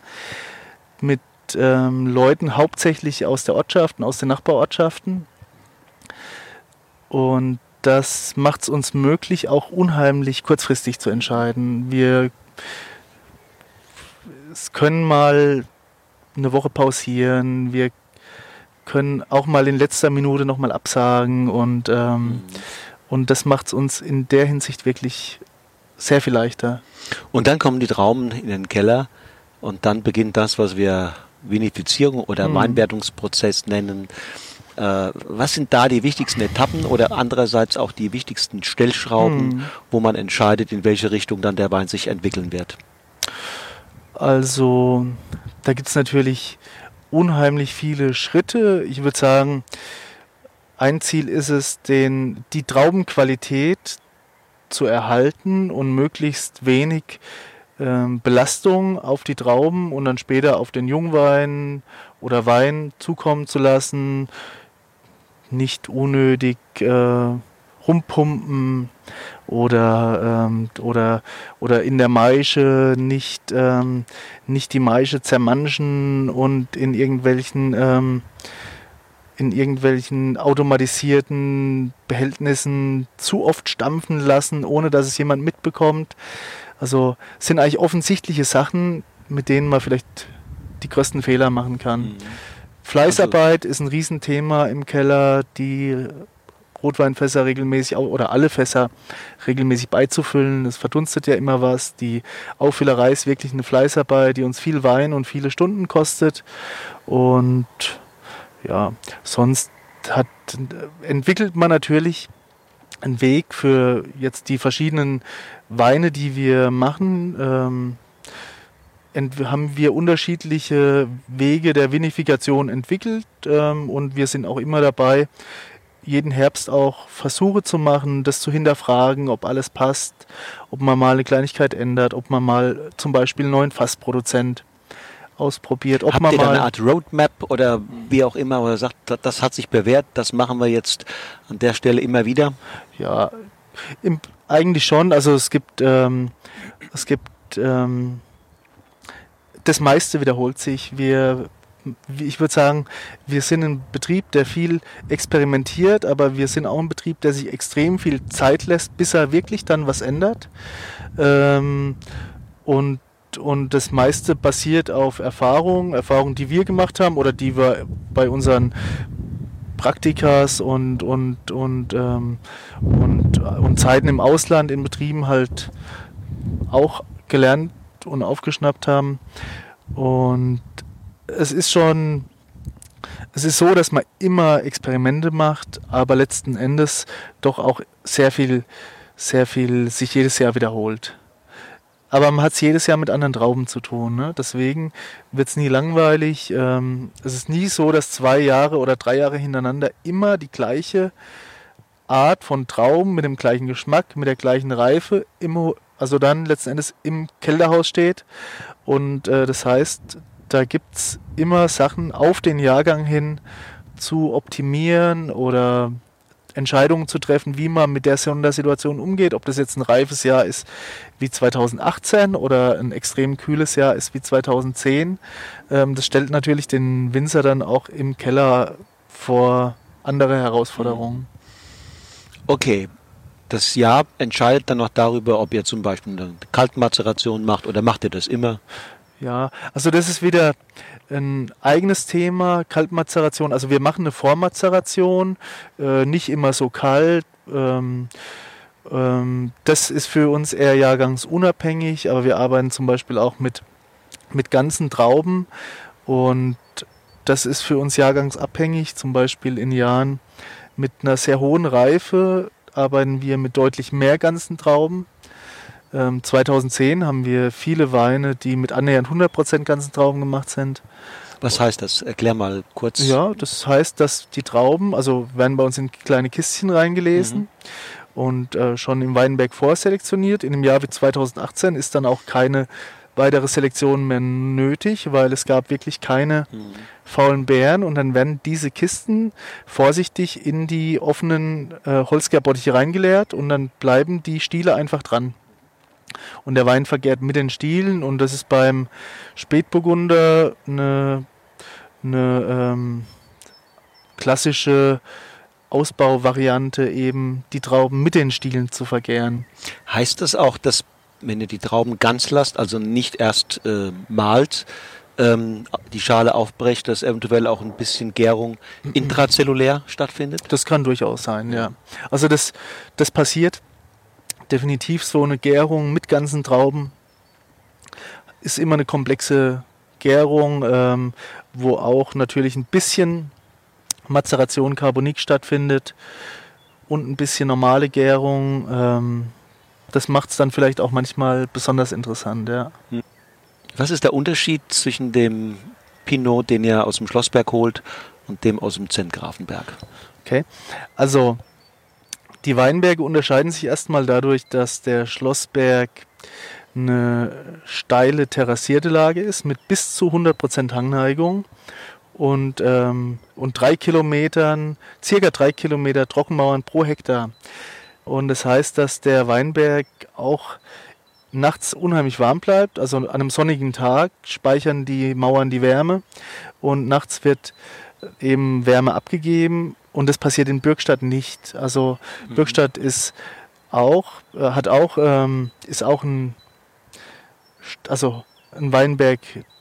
S4: Mit ähm, Leuten hauptsächlich aus der Ortschaft und aus den Nachbarortschaften. Und das macht es uns möglich, auch unheimlich kurzfristig zu entscheiden. Wir können mal eine Woche pausieren, wir können auch mal in letzter Minute nochmal absagen und, ähm, mhm. und das macht es uns in der Hinsicht wirklich sehr viel leichter.
S3: Und dann kommen die Trauben in den Keller und dann beginnt das, was wir Vinifizierung oder mhm. Weinwertungsprozess nennen. Äh, was sind da die wichtigsten Etappen oder andererseits auch die wichtigsten Stellschrauben, mhm. wo man entscheidet, in welche Richtung dann der Wein sich entwickeln wird?
S4: Also da gibt es natürlich unheimlich viele Schritte. Ich würde sagen, ein Ziel ist es, den, die Traubenqualität zu erhalten und möglichst wenig ähm, Belastung auf die Trauben und dann später auf den Jungwein oder Wein zukommen zu lassen. Nicht unnötig äh, rumpumpen oder, ähm, oder, oder in der Maische nicht, ähm, nicht die Maische zermanschen und in irgendwelchen, ähm, in irgendwelchen automatisierten Behältnissen zu oft stampfen lassen, ohne dass es jemand mitbekommt. Also sind eigentlich offensichtliche Sachen, mit denen man vielleicht die größten Fehler machen kann. Mhm. Fleißarbeit also, ist ein Riesenthema im Keller, die Rotweinfässer regelmäßig oder alle Fässer regelmäßig beizufüllen. Es verdunstet ja immer was. Die Auffüllerei ist wirklich eine Fleißarbeit, die uns viel Wein und viele Stunden kostet. Und ja, sonst hat, entwickelt man natürlich einen Weg für jetzt die verschiedenen Weine, die wir machen. Ähm, haben wir unterschiedliche Wege der Vinifikation entwickelt ähm, und wir sind auch immer dabei, jeden Herbst auch Versuche zu machen, das zu hinterfragen, ob alles passt, ob man mal eine Kleinigkeit ändert, ob man mal zum Beispiel einen neuen Fassproduzent ausprobiert. Ob
S3: Habt
S4: man
S3: ihr
S4: mal
S3: da eine Art Roadmap oder wie auch immer, oder sagt, das hat sich bewährt, das machen wir jetzt an der Stelle immer wieder?
S4: Ja, im, eigentlich schon. Also es gibt, ähm, es gibt ähm, das meiste wiederholt sich. Wir ich würde sagen, wir sind ein Betrieb, der viel experimentiert, aber wir sind auch ein Betrieb, der sich extrem viel Zeit lässt, bis er wirklich dann was ändert. Ähm, und, und das meiste basiert auf Erfahrungen, Erfahrungen, die wir gemacht haben oder die wir bei unseren Praktikas und, und, und, ähm, und, und Zeiten im Ausland in Betrieben halt auch gelernt und aufgeschnappt haben. Und es ist schon, es ist so, dass man immer Experimente macht, aber letzten Endes doch auch sehr viel, sehr viel sich jedes Jahr wiederholt. Aber man hat es jedes Jahr mit anderen Trauben zu tun. Ne? Deswegen wird es nie langweilig. Ähm, es ist nie so, dass zwei Jahre oder drei Jahre hintereinander immer die gleiche Art von Trauben mit dem gleichen Geschmack, mit der gleichen Reife, im, also dann letzten Endes im Kellerhaus steht. Und äh, das heißt, da gibt es immer Sachen auf den Jahrgang hin zu optimieren oder Entscheidungen zu treffen, wie man mit der Sondersituation umgeht, ob das jetzt ein reifes Jahr ist wie 2018 oder ein extrem kühles Jahr ist wie 2010. Ähm, das stellt natürlich den Winzer dann auch im Keller vor andere Herausforderungen.
S3: Okay, das Jahr entscheidet dann noch darüber, ob ihr zum Beispiel eine Kaltmazeration macht oder macht ihr das immer?
S4: Ja, also das ist wieder ein eigenes Thema, Kaltmazeration. Also wir machen eine Vormazeration, äh, nicht immer so kalt. Ähm, ähm, das ist für uns eher jahrgangsunabhängig, aber wir arbeiten zum Beispiel auch mit, mit ganzen Trauben und das ist für uns jahrgangsabhängig. Zum Beispiel in Jahren mit einer sehr hohen Reife arbeiten wir mit deutlich mehr ganzen Trauben. 2010 ähm, haben wir viele Weine, die mit annähernd 100% ganzen Trauben gemacht sind.
S3: Was heißt das? Erklär mal kurz.
S4: Ja, das heißt, dass die Trauben, also werden bei uns in kleine Kistchen reingelesen mhm. und äh, schon im Weinberg vorselektioniert. In dem Jahr wie 2018 ist dann auch keine weitere Selektion mehr nötig, weil es gab wirklich keine mhm. faulen Beeren und dann werden diese Kisten vorsichtig in die offenen äh, Holzkerbottiche reingeleert und dann bleiben die Stiele einfach dran. Und der Wein vergärt mit den Stielen und das ist beim Spätburgunder eine, eine ähm, klassische Ausbauvariante, eben die Trauben mit den Stielen zu vergären.
S3: Heißt das auch, dass wenn ihr die Trauben ganz lasst, also nicht erst äh, malt, ähm, die Schale aufbrecht, dass eventuell auch ein bisschen Gärung intrazellulär stattfindet?
S4: Das kann durchaus sein, ja. Also das, das passiert definitiv so eine Gärung mit ganzen Trauben ist immer eine komplexe Gärung, ähm, wo auch natürlich ein bisschen Mazeration Carbonik stattfindet und ein bisschen normale Gärung. Ähm, das macht es dann vielleicht auch manchmal besonders interessant, ja. Hm.
S3: Was ist der Unterschied zwischen dem Pinot, den ihr aus dem Schlossberg holt, und dem aus dem Zentgrafenberg?
S4: Okay, also die Weinberge unterscheiden sich erstmal dadurch, dass der Schlossberg eine steile terrassierte Lage ist mit bis zu 100% Hangneigung und, ähm, und drei Kilometern, circa drei Kilometer Trockenmauern pro Hektar. Und das heißt, dass der Weinberg auch nachts unheimlich warm bleibt. Also an einem sonnigen Tag speichern die Mauern die Wärme und nachts wird eben Wärme abgegeben und das passiert in Bürgstadt nicht. Also mhm. Bürgstadt ist auch, äh, hat auch, ähm, ist auch ein, also ein Weinberg,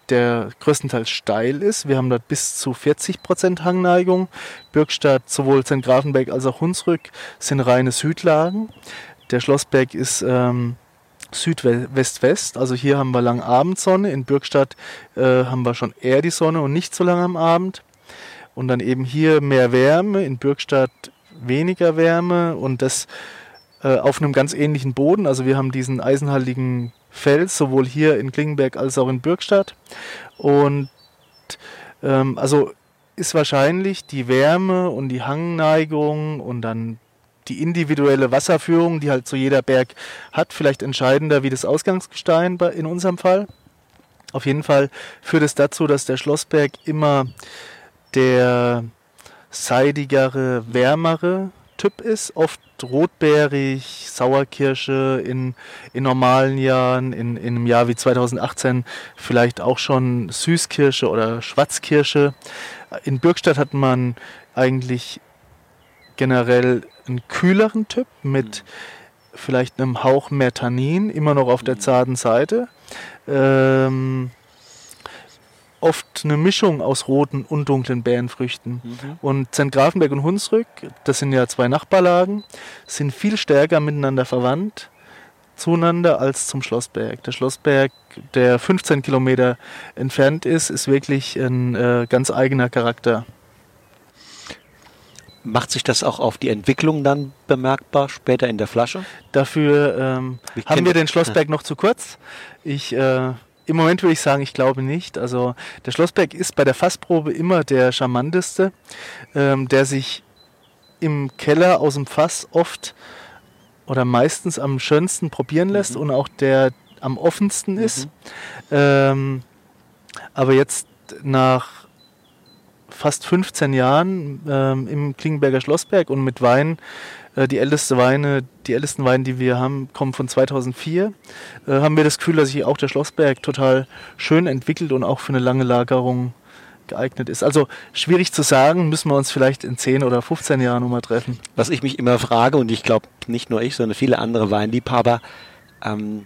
S4: der größtenteils steil ist. Wir haben dort bis zu 40 Prozent Hangneigung. Bürgstadt, sowohl St. Grafenberg als auch Hunsrück sind reine Südlagen. Der Schlossberg ist ähm, Südwest-West. Also hier haben wir lang Abendsonne. In Bürgstadt äh, haben wir schon eher die Sonne und nicht so lange am Abend. Und dann eben hier mehr Wärme, in Bürgstadt weniger Wärme und das äh, auf einem ganz ähnlichen Boden. Also wir haben diesen eisenhaltigen Fels, sowohl hier in Klingenberg als auch in Bürgstadt. Und ähm, also ist wahrscheinlich die Wärme und die Hangneigung und dann die individuelle Wasserführung, die halt so jeder Berg hat, vielleicht entscheidender wie das Ausgangsgestein in unserem Fall. Auf jeden Fall führt es dazu, dass der Schlossberg immer der seidigere, wärmere Typ ist, oft rotbeerig, Sauerkirsche in, in normalen Jahren, in, in einem Jahr wie 2018 vielleicht auch schon Süßkirsche oder Schwarzkirsche. In Bürgstadt hat man eigentlich generell einen kühleren Typ mit vielleicht einem Hauch mehr Tannin, immer noch auf der zarten Seite. Ähm, oft eine Mischung aus roten und dunklen Beerenfrüchten. Mhm. Und St. Grafenberg und Hunsrück, das sind ja zwei Nachbarlagen, sind viel stärker miteinander verwandt zueinander als zum Schlossberg. Der Schlossberg, der 15 Kilometer entfernt ist, ist wirklich ein äh, ganz eigener Charakter.
S3: Macht sich das auch auf die Entwicklung dann bemerkbar später in der Flasche?
S4: Dafür ähm, haben wir den Schlossberg ja. noch zu kurz. Ich äh, im Moment würde ich sagen, ich glaube nicht. Also der Schlossberg ist bei der Fassprobe immer der charmanteste, ähm, der sich im Keller aus dem Fass oft oder meistens am schönsten probieren lässt mhm. und auch der am offensten ist. Mhm. Ähm, aber jetzt nach fast 15 Jahren ähm, im Klingenberger Schlossberg und mit Wein äh, die älteste Weine, die ältesten Weine, die wir haben, kommen von 2004. Äh, haben wir das Gefühl, dass sich auch der Schlossberg total schön entwickelt und auch für eine lange Lagerung geeignet ist. Also schwierig zu sagen, müssen wir uns vielleicht in 10 oder 15 Jahren nochmal treffen.
S3: Was ich mich immer frage, und ich glaube nicht nur ich, sondern viele andere Weinliebhaber, ähm,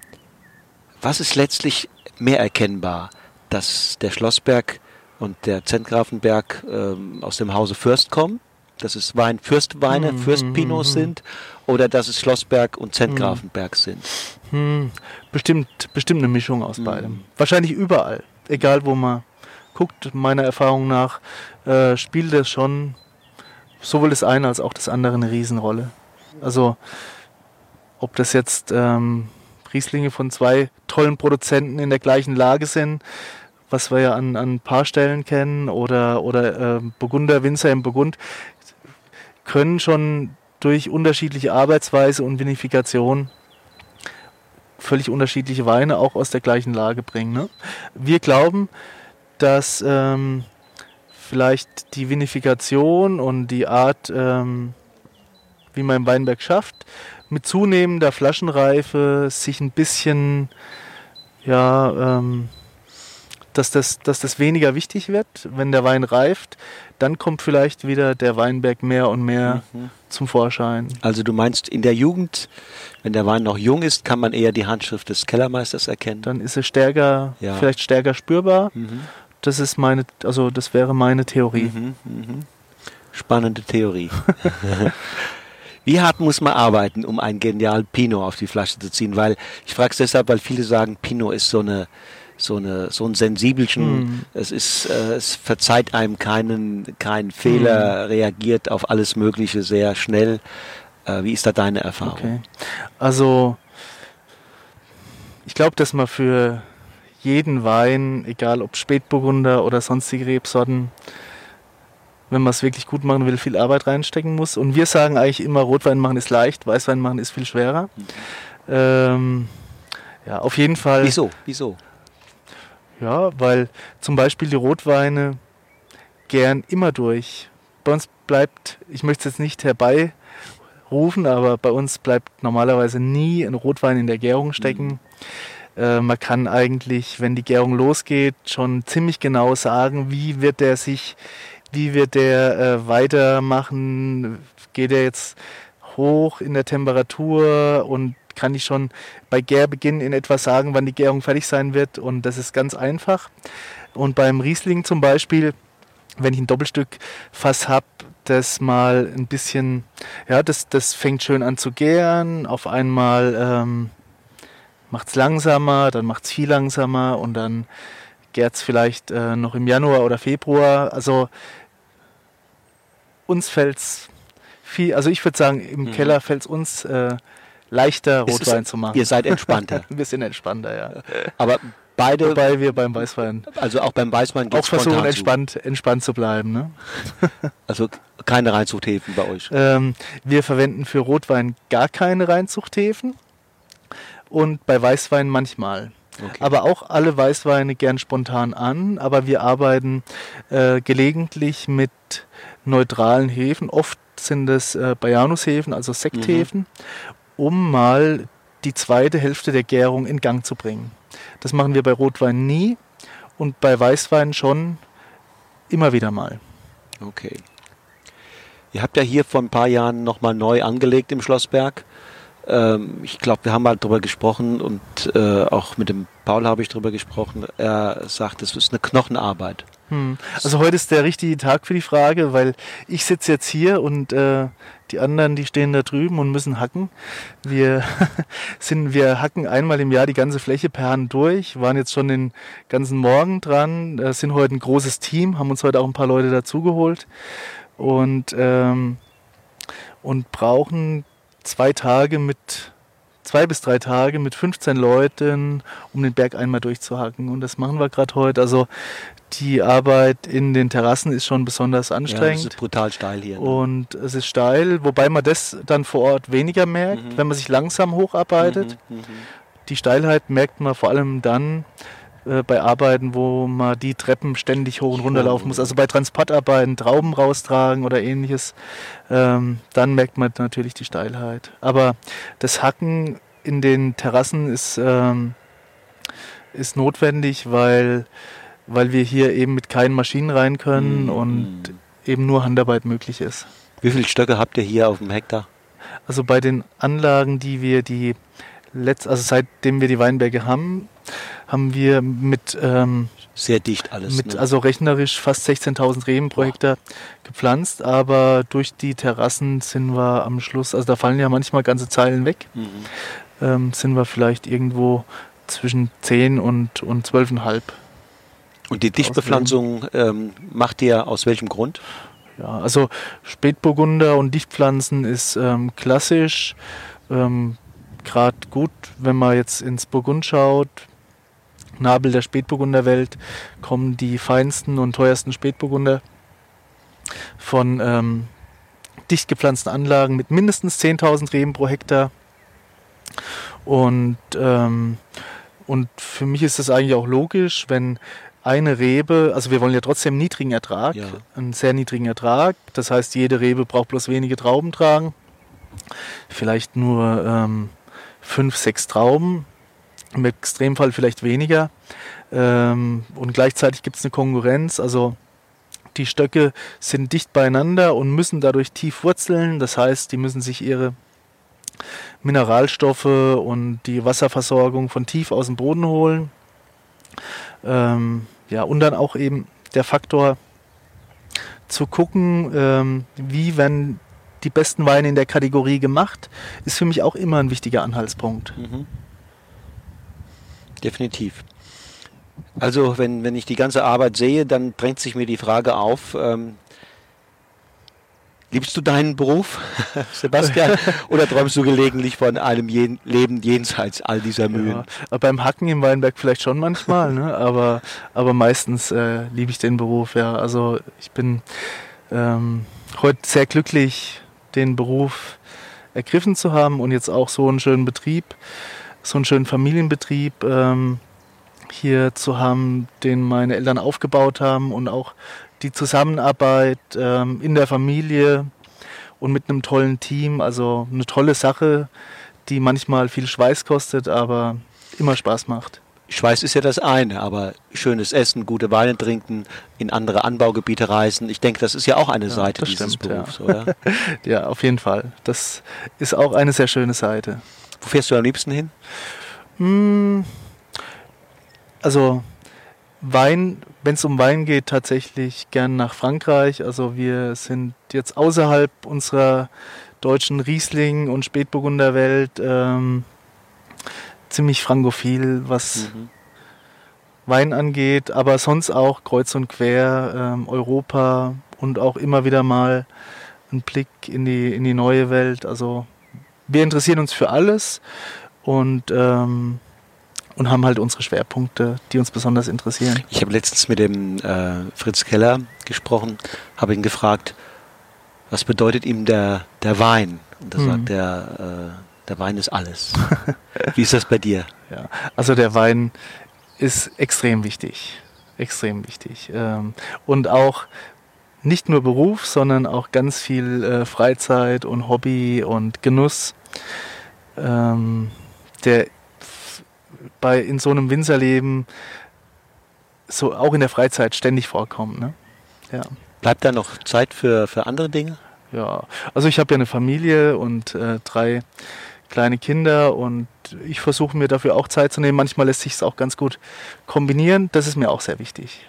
S3: was ist letztlich mehr erkennbar, dass der Schlossberg und der Zentgrafenberg ähm, aus dem Hause Fürst kommen dass es Wein Fürstweine, hm, Fürstpinos hm, sind oder dass es Schlossberg und Zentgrafenberg hm. sind?
S4: Hm, bestimmt, bestimmt eine Mischung aus hm. beidem. Wahrscheinlich überall, egal wo man guckt. Meiner Erfahrung nach äh, spielt das schon sowohl das eine als auch das andere eine Riesenrolle. Also ob das jetzt ähm, Rieslinge von zwei tollen Produzenten in der gleichen Lage sind, was wir ja an, an ein paar Stellen kennen, oder, oder äh, Burgunder, Winzer im Burgund, können schon durch unterschiedliche Arbeitsweise und Vinifikation völlig unterschiedliche Weine auch aus der gleichen Lage bringen. Ne? Wir glauben, dass ähm, vielleicht die Vinifikation und die Art, ähm, wie man im Weinberg schafft, mit zunehmender Flaschenreife sich ein bisschen ja, ähm, dass das, dass das weniger wichtig wird, wenn der Wein reift. Dann kommt vielleicht wieder der Weinberg mehr und mehr mhm. zum Vorschein.
S3: Also du meinst, in der Jugend, wenn der Wein noch jung ist, kann man eher die Handschrift des Kellermeisters erkennen?
S4: Dann ist es stärker, ja. vielleicht stärker spürbar. Mhm. Das ist meine, also das wäre meine Theorie. Mhm,
S3: mhm. Spannende Theorie. Wie hart muss man arbeiten, um einen genialen Pinot auf die Flasche zu ziehen? Weil ich frage es deshalb, weil viele sagen, Pinot ist so eine so eine so ein sensibelchen, mhm. es ist, äh, es verzeiht einem keinen keinen Fehler, mhm. reagiert auf alles Mögliche sehr schnell. Äh, wie ist da deine Erfahrung? Okay.
S4: Also ich glaube, dass man für jeden Wein, egal ob Spätburgunder oder sonstige Rebsorten, wenn man es wirklich gut machen will, viel Arbeit reinstecken muss. Und wir sagen eigentlich immer, Rotwein machen ist leicht, Weißwein machen ist viel schwerer. Mhm. Ähm, ja, auf jeden Fall.
S3: Wieso? Wieso?
S4: Ja, weil zum Beispiel die Rotweine gern immer durch. Bei uns bleibt, ich möchte es jetzt nicht herbeirufen, aber bei uns bleibt normalerweise nie ein Rotwein in der Gärung stecken. Mhm. Äh, man kann eigentlich, wenn die Gärung losgeht, schon ziemlich genau sagen, wie wird der sich, wie wird der äh, weitermachen, geht er jetzt hoch in der Temperatur und kann ich schon bei Gärbeginn in etwa sagen, wann die Gärung fertig sein wird und das ist ganz einfach. Und beim Riesling zum Beispiel, wenn ich ein Doppelstück Fass habe, das mal ein bisschen, ja, das, das fängt schön an zu gären. Auf einmal ähm, macht es langsamer, dann macht es viel langsamer und dann gärt es vielleicht äh, noch im Januar oder Februar. Also uns fällt es viel, also ich würde sagen, im mhm. Keller fällt es uns äh, leichter, Rotwein
S3: ist,
S4: zu machen.
S3: Ihr seid entspannter.
S4: ein bisschen entspannter, ja.
S3: Aber beide.
S4: Wobei wir beim Weißwein.
S3: Also auch beim Weißwein
S4: auch versuchen, entspannt, zu. entspannt zu bleiben. Ne?
S3: also keine Reinzuchthäfen bei euch?
S4: Ähm, wir verwenden für Rotwein gar keine Reinzuchthäfen und bei Weißwein manchmal. Okay. Aber auch alle Weißweine gern spontan an, aber wir arbeiten äh, gelegentlich mit neutralen Hefen. Oft sind es äh, Bajanushäfen, also Sekthäfen. Mhm um mal die zweite Hälfte der Gärung in Gang zu bringen. Das machen wir bei Rotwein nie und bei Weißwein schon immer wieder mal.
S3: Okay. Ihr habt ja hier vor ein paar Jahren nochmal neu angelegt im Schlossberg. Ähm, ich glaube, wir haben mal drüber gesprochen und äh, auch mit dem Paul habe ich drüber gesprochen. Er sagt, es ist eine Knochenarbeit.
S4: Hm. Also heute ist der richtige Tag für die Frage, weil ich sitze jetzt hier und äh, die anderen, die stehen da drüben und müssen hacken. Wir sind, wir hacken einmal im Jahr die ganze Fläche per Hand durch, waren jetzt schon den ganzen Morgen dran, äh, sind heute ein großes Team, haben uns heute auch ein paar Leute dazugeholt und, ähm, und brauchen zwei Tage mit zwei bis drei Tage mit 15 Leuten, um den Berg einmal durchzuhacken. Und das machen wir gerade heute. Also die Arbeit in den Terrassen ist schon besonders anstrengend. Ja, es
S3: ist brutal steil hier.
S4: Ne? Und es ist steil, wobei man das dann vor Ort weniger merkt, mhm. wenn man sich langsam hocharbeitet. Mhm, mhm. Die Steilheit merkt man vor allem dann äh, bei Arbeiten, wo man die Treppen ständig hoch und runter laufen muss. Also bei Transportarbeiten, Trauben raustragen oder ähnliches, ähm, dann merkt man natürlich die Steilheit. Aber das Hacken in den Terrassen ist, ähm, ist notwendig, weil weil wir hier eben mit keinen Maschinen rein können mhm. und eben nur Handarbeit möglich ist.
S3: Wie viele Stöcke habt ihr hier auf dem Hektar?
S4: Also bei den Anlagen, die wir die letzt, also seitdem wir die Weinberge haben, haben wir mit ähm,
S3: sehr dicht alles.
S4: Mit, ne? Also rechnerisch fast 16.000 Reben pro Hektar gepflanzt, aber durch die Terrassen sind wir am Schluss, also da fallen ja manchmal ganze Zeilen weg, mhm. ähm, sind wir vielleicht irgendwo zwischen 10 und, und 12,5
S3: und die Dichtbepflanzung ähm, macht ihr aus welchem Grund?
S4: Ja, also Spätburgunder und Dichtpflanzen ist ähm, klassisch. Ähm, Gerade gut, wenn man jetzt ins Burgund schaut, Nabel der Spätburgunderwelt, kommen die feinsten und teuersten Spätburgunder von ähm, dicht gepflanzten Anlagen mit mindestens 10.000 Reben pro Hektar. Und, ähm, und für mich ist das eigentlich auch logisch, wenn eine Rebe, also wir wollen ja trotzdem niedrigen Ertrag, ja. einen sehr niedrigen Ertrag. Das heißt, jede Rebe braucht bloß wenige Trauben tragen. Vielleicht nur ähm, fünf, sechs Trauben. Im Extremfall vielleicht weniger. Ähm, und gleichzeitig gibt es eine Konkurrenz. Also die Stöcke sind dicht beieinander und müssen dadurch tief wurzeln. Das heißt, die müssen sich ihre Mineralstoffe und die Wasserversorgung von tief aus dem Boden holen. Ähm, ja, und dann auch eben der Faktor zu gucken, ähm, wie werden die besten Weine in der Kategorie gemacht, ist für mich auch immer ein wichtiger Anhaltspunkt. Mhm.
S3: Definitiv. Also wenn, wenn ich die ganze Arbeit sehe, dann drängt sich mir die Frage auf, ähm, Liebst du deinen Beruf, Sebastian, oder träumst du gelegentlich von einem jen Leben jenseits all dieser Mühen?
S4: Ja, beim Hacken im Weinberg vielleicht schon manchmal, ne? aber, aber meistens äh, liebe ich den Beruf. Ja. Also ich bin ähm, heute sehr glücklich, den Beruf ergriffen zu haben und jetzt auch so einen schönen Betrieb, so einen schönen Familienbetrieb ähm, hier zu haben, den meine Eltern aufgebaut haben und auch die Zusammenarbeit ähm, in der Familie und mit einem tollen Team. Also eine tolle Sache, die manchmal viel Schweiß kostet, aber immer Spaß macht.
S3: Schweiß ist ja das eine, aber schönes Essen, gute Weine trinken, in andere Anbaugebiete reisen, ich denke, das ist ja auch eine ja, Seite dieses stimmt, Berufs,
S4: ja.
S3: oder?
S4: ja, auf jeden Fall. Das ist auch eine sehr schöne Seite.
S3: Wo fährst du am liebsten hin?
S4: Hm, also Wein, wenn es um Wein geht, tatsächlich gern nach Frankreich. Also wir sind jetzt außerhalb unserer deutschen Riesling- und Spätburgunderwelt ähm, ziemlich frankophil, was mhm. Wein angeht, aber sonst auch kreuz und quer ähm, Europa und auch immer wieder mal ein Blick in die, in die neue Welt. Also wir interessieren uns für alles und ähm, und haben halt unsere Schwerpunkte, die uns besonders interessieren.
S3: Ich habe letztens mit dem äh, Fritz Keller gesprochen, habe ihn gefragt, was bedeutet ihm der, der Wein? Und da hm. sagt er, äh, der Wein ist alles. Wie ist das bei dir?
S4: Ja, also der Wein ist extrem wichtig. Extrem wichtig. Ähm, und auch nicht nur Beruf, sondern auch ganz viel äh, Freizeit und Hobby und Genuss. Ähm, der bei in so einem Winzerleben so auch in der Freizeit ständig vorkommen. Ne?
S3: Ja. Bleibt da noch Zeit für, für andere Dinge?
S4: Ja, also ich habe ja eine Familie und äh, drei kleine Kinder und ich versuche mir dafür auch Zeit zu nehmen. Manchmal lässt sich es auch ganz gut kombinieren. Das ist mir auch sehr wichtig.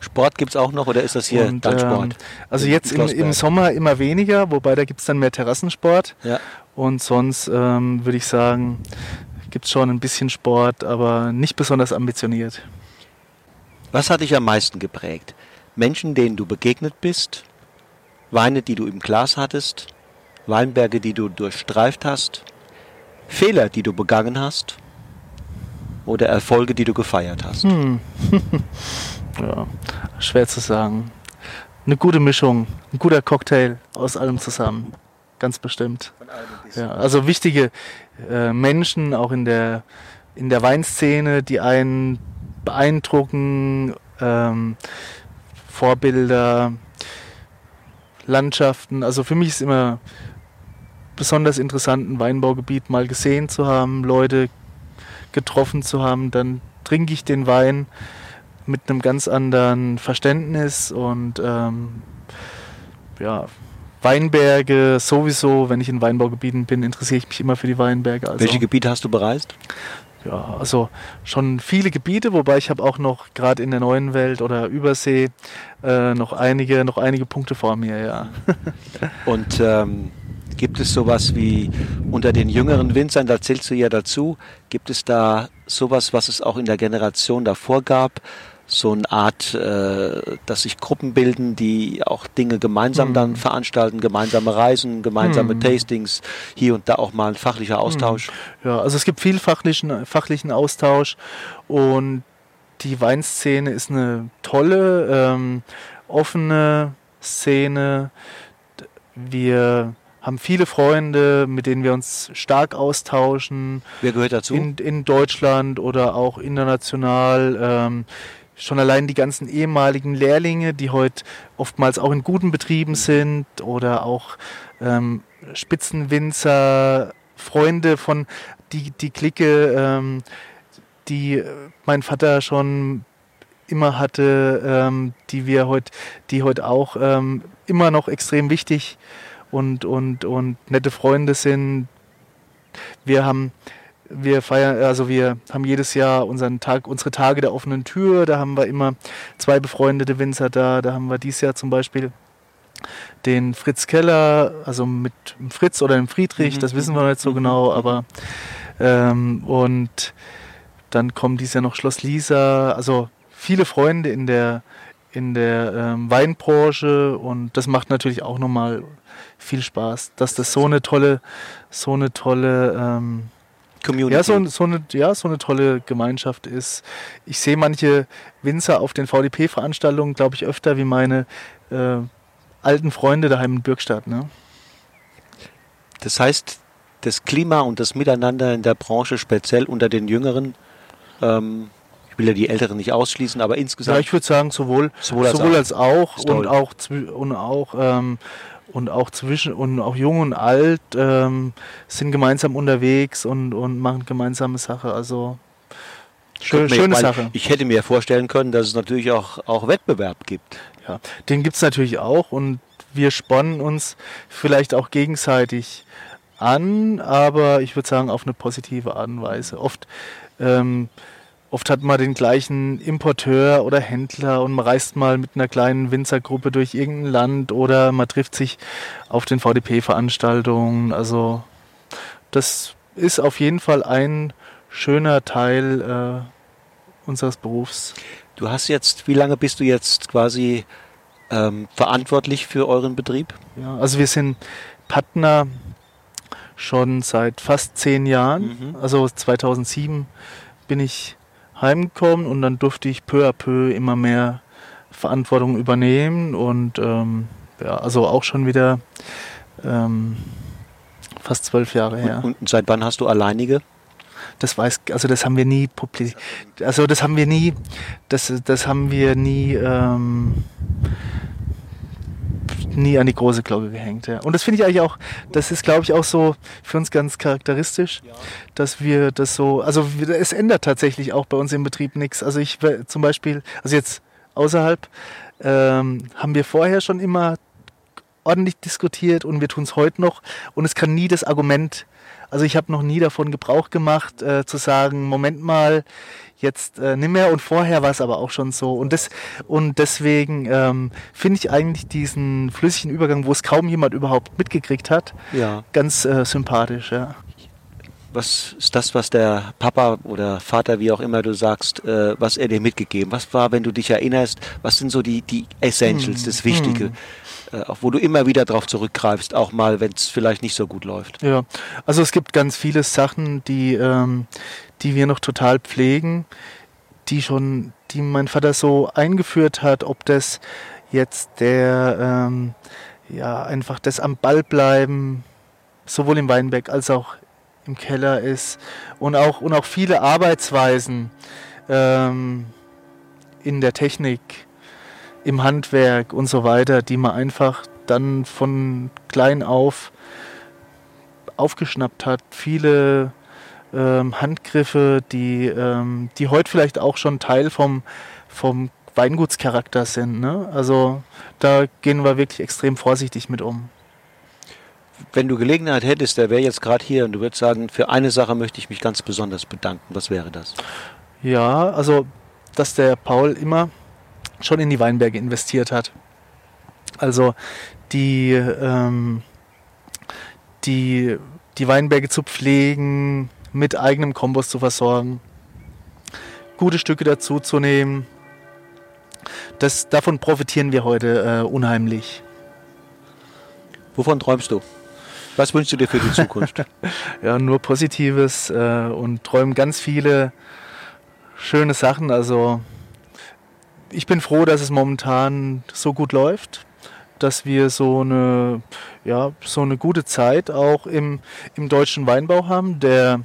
S3: Sport gibt es auch noch oder ist das hier und, dann Sport? Ähm,
S4: also jetzt im, im, Sommer immer weniger, wobei da gibt es dann mehr Terrassensport. Ja. Und sonst ähm, würde ich sagen, gibt es schon ein bisschen Sport, aber nicht besonders ambitioniert.
S3: Was hat dich am meisten geprägt? Menschen, denen du begegnet bist, Weine, die du im Glas hattest, Weinberge, die du durchstreift hast, Fehler, die du begangen hast oder Erfolge, die du gefeiert hast? Hm.
S4: ja, schwer zu sagen. Eine gute Mischung, ein guter Cocktail aus allem zusammen. Ganz bestimmt. Ja, also wichtige äh, Menschen auch in der, in der Weinszene, die einen beeindrucken, ähm, Vorbilder, Landschaften. Also für mich ist immer besonders interessant, ein Weinbaugebiet mal gesehen zu haben, Leute getroffen zu haben. Dann trinke ich den Wein mit einem ganz anderen Verständnis und ähm, ja, Weinberge sowieso, wenn ich in Weinbaugebieten bin, interessiere ich mich immer für die Weinberge.
S3: Also, Welche Gebiete hast du bereist?
S4: Ja, also schon viele Gebiete, wobei ich habe auch noch gerade in der neuen Welt oder Übersee äh, noch einige, noch einige Punkte vor mir, ja.
S3: Und ähm, gibt es sowas wie unter den jüngeren Winzern, da zählst du ja dazu, gibt es da sowas, was es auch in der Generation davor gab? So eine Art, äh, dass sich Gruppen bilden, die auch Dinge gemeinsam mhm. dann veranstalten, gemeinsame Reisen, gemeinsame mhm. Tastings, hier und da auch mal ein fachlicher Austausch.
S4: Mhm. Ja, also es gibt viel fachlichen, fachlichen Austausch und die Weinszene ist eine tolle, ähm, offene Szene. Wir haben viele Freunde, mit denen wir uns stark austauschen.
S3: Wer gehört dazu?
S4: In, in Deutschland oder auch international. Ähm, schon allein die ganzen ehemaligen Lehrlinge, die heute oftmals auch in guten Betrieben sind oder auch ähm, Spitzenwinzer, Freunde von die, die Clique, ähm, die mein Vater schon immer hatte, ähm, die wir heute, die heute auch ähm, immer noch extrem wichtig und, und, und nette Freunde sind. Wir haben wir feiern, also wir haben jedes Jahr unseren Tag, unsere Tage der offenen Tür. Da haben wir immer zwei befreundete Winzer da. Da haben wir dieses Jahr zum Beispiel den Fritz Keller, also mit dem Fritz oder dem Friedrich, mhm. das wissen wir nicht so mhm. genau, aber ähm, und dann kommt dieses Jahr noch Schloss Lisa, also viele Freunde in der in der ähm, Weinbranche und das macht natürlich auch nochmal viel Spaß, dass das so eine tolle, so eine tolle ähm,
S3: Community.
S4: ja, so, so, eine, ja, so eine tolle Gemeinschaft ist. Ich sehe manche Winzer auf den VDP-Veranstaltungen, glaube ich, öfter wie meine äh, alten Freunde daheim in Bürgstadt. Ne?
S3: Das heißt, das Klima und das Miteinander in der Branche, speziell unter den Jüngeren, ähm, will ja die Älteren nicht ausschließen, aber
S4: Ja,
S3: insgesamt
S4: ich würde sagen, sowohl,
S3: Sowohl als
S4: sowohl
S3: auch.
S4: als auch,
S3: Ist toll.
S4: und auch, und auch, ähm, und auch zwischen und auch jung und alt ähm, sind gemeinsam unterwegs und, und machen gemeinsame Sache. Also schön, schöne Sache.
S3: Ich hätte mir vorstellen können, dass es natürlich auch, auch Wettbewerb gibt.
S4: Ja, den gibt es natürlich auch und wir sponnen uns vielleicht auch gegenseitig an, aber ich würde sagen auf eine positive Art und Weise. Oft, ähm, oft hat man den gleichen Importeur oder Händler und man reist mal mit einer kleinen Winzergruppe durch irgendein Land oder man trifft sich auf den VDP-Veranstaltungen. Also das ist auf jeden Fall ein schöner Teil äh, unseres Berufs.
S3: Du hast jetzt, wie lange bist du jetzt quasi ähm, verantwortlich für euren Betrieb?
S4: Ja, also wir sind Partner schon seit fast zehn Jahren.
S3: Mhm.
S4: Also 2007 bin ich heimgekommen und dann durfte ich peu à peu immer mehr Verantwortung übernehmen und ähm, ja, also auch schon wieder ähm, fast zwölf Jahre her.
S3: Und, und seit wann hast du alleinige?
S4: Das weiß, also das haben wir nie publiziert. Also das haben wir nie, das, das haben wir nie, ähm, nie an die große Glocke gehängt. Ja. Und das finde ich eigentlich auch, das ist glaube ich auch so für uns ganz charakteristisch, dass wir das so, also es ändert tatsächlich auch bei uns im Betrieb nichts. Also ich zum Beispiel, also jetzt außerhalb, ähm, haben wir vorher schon immer ordentlich diskutiert und wir tun es heute noch. Und es kann nie das Argument, also ich habe noch nie davon Gebrauch gemacht, äh, zu sagen, Moment mal, jetzt äh, nimm mehr und vorher war es aber auch schon so. Und, das, und deswegen ähm, finde ich eigentlich diesen flüssigen Übergang, wo es kaum jemand überhaupt mitgekriegt hat,
S3: Ja.
S4: ganz äh, sympathisch. Ja.
S3: Was ist das, was der Papa oder Vater, wie auch immer du sagst, äh, was er dir mitgegeben? Was war, wenn du dich erinnerst, was sind so die, die Essentials, das Wichtige, äh, auch wo du immer wieder drauf zurückgreifst, auch mal, wenn es vielleicht nicht so gut läuft?
S4: Ja, also es gibt ganz viele Sachen, die, ähm, die wir noch total pflegen, die schon, die mein Vater so eingeführt hat, ob das jetzt der, ähm, ja, einfach das am Ball bleiben, sowohl im Weinberg als auch im Keller ist und auch, und auch viele Arbeitsweisen ähm, in der Technik, im Handwerk und so weiter, die man einfach dann von klein auf aufgeschnappt hat. Viele ähm, Handgriffe, die, ähm, die heute vielleicht auch schon Teil vom, vom Weingutscharakter sind. Ne? Also da gehen wir wirklich extrem vorsichtig mit um.
S3: Wenn du Gelegenheit hättest, der wäre jetzt gerade hier und du würdest sagen, für eine Sache möchte ich mich ganz besonders bedanken. Was wäre das?
S4: Ja, also dass der Paul immer schon in die Weinberge investiert hat. Also die, ähm, die, die Weinberge zu pflegen, mit eigenem Kompost zu versorgen, gute Stücke dazu zu nehmen. Das, davon profitieren wir heute äh, unheimlich.
S3: Wovon träumst du? Was wünschst du dir für die Zukunft?
S4: Ja, nur Positives äh, und träumen ganz viele schöne Sachen. Also ich bin froh, dass es momentan so gut läuft, dass wir so eine, ja, so eine gute Zeit auch im, im deutschen Weinbau haben, der,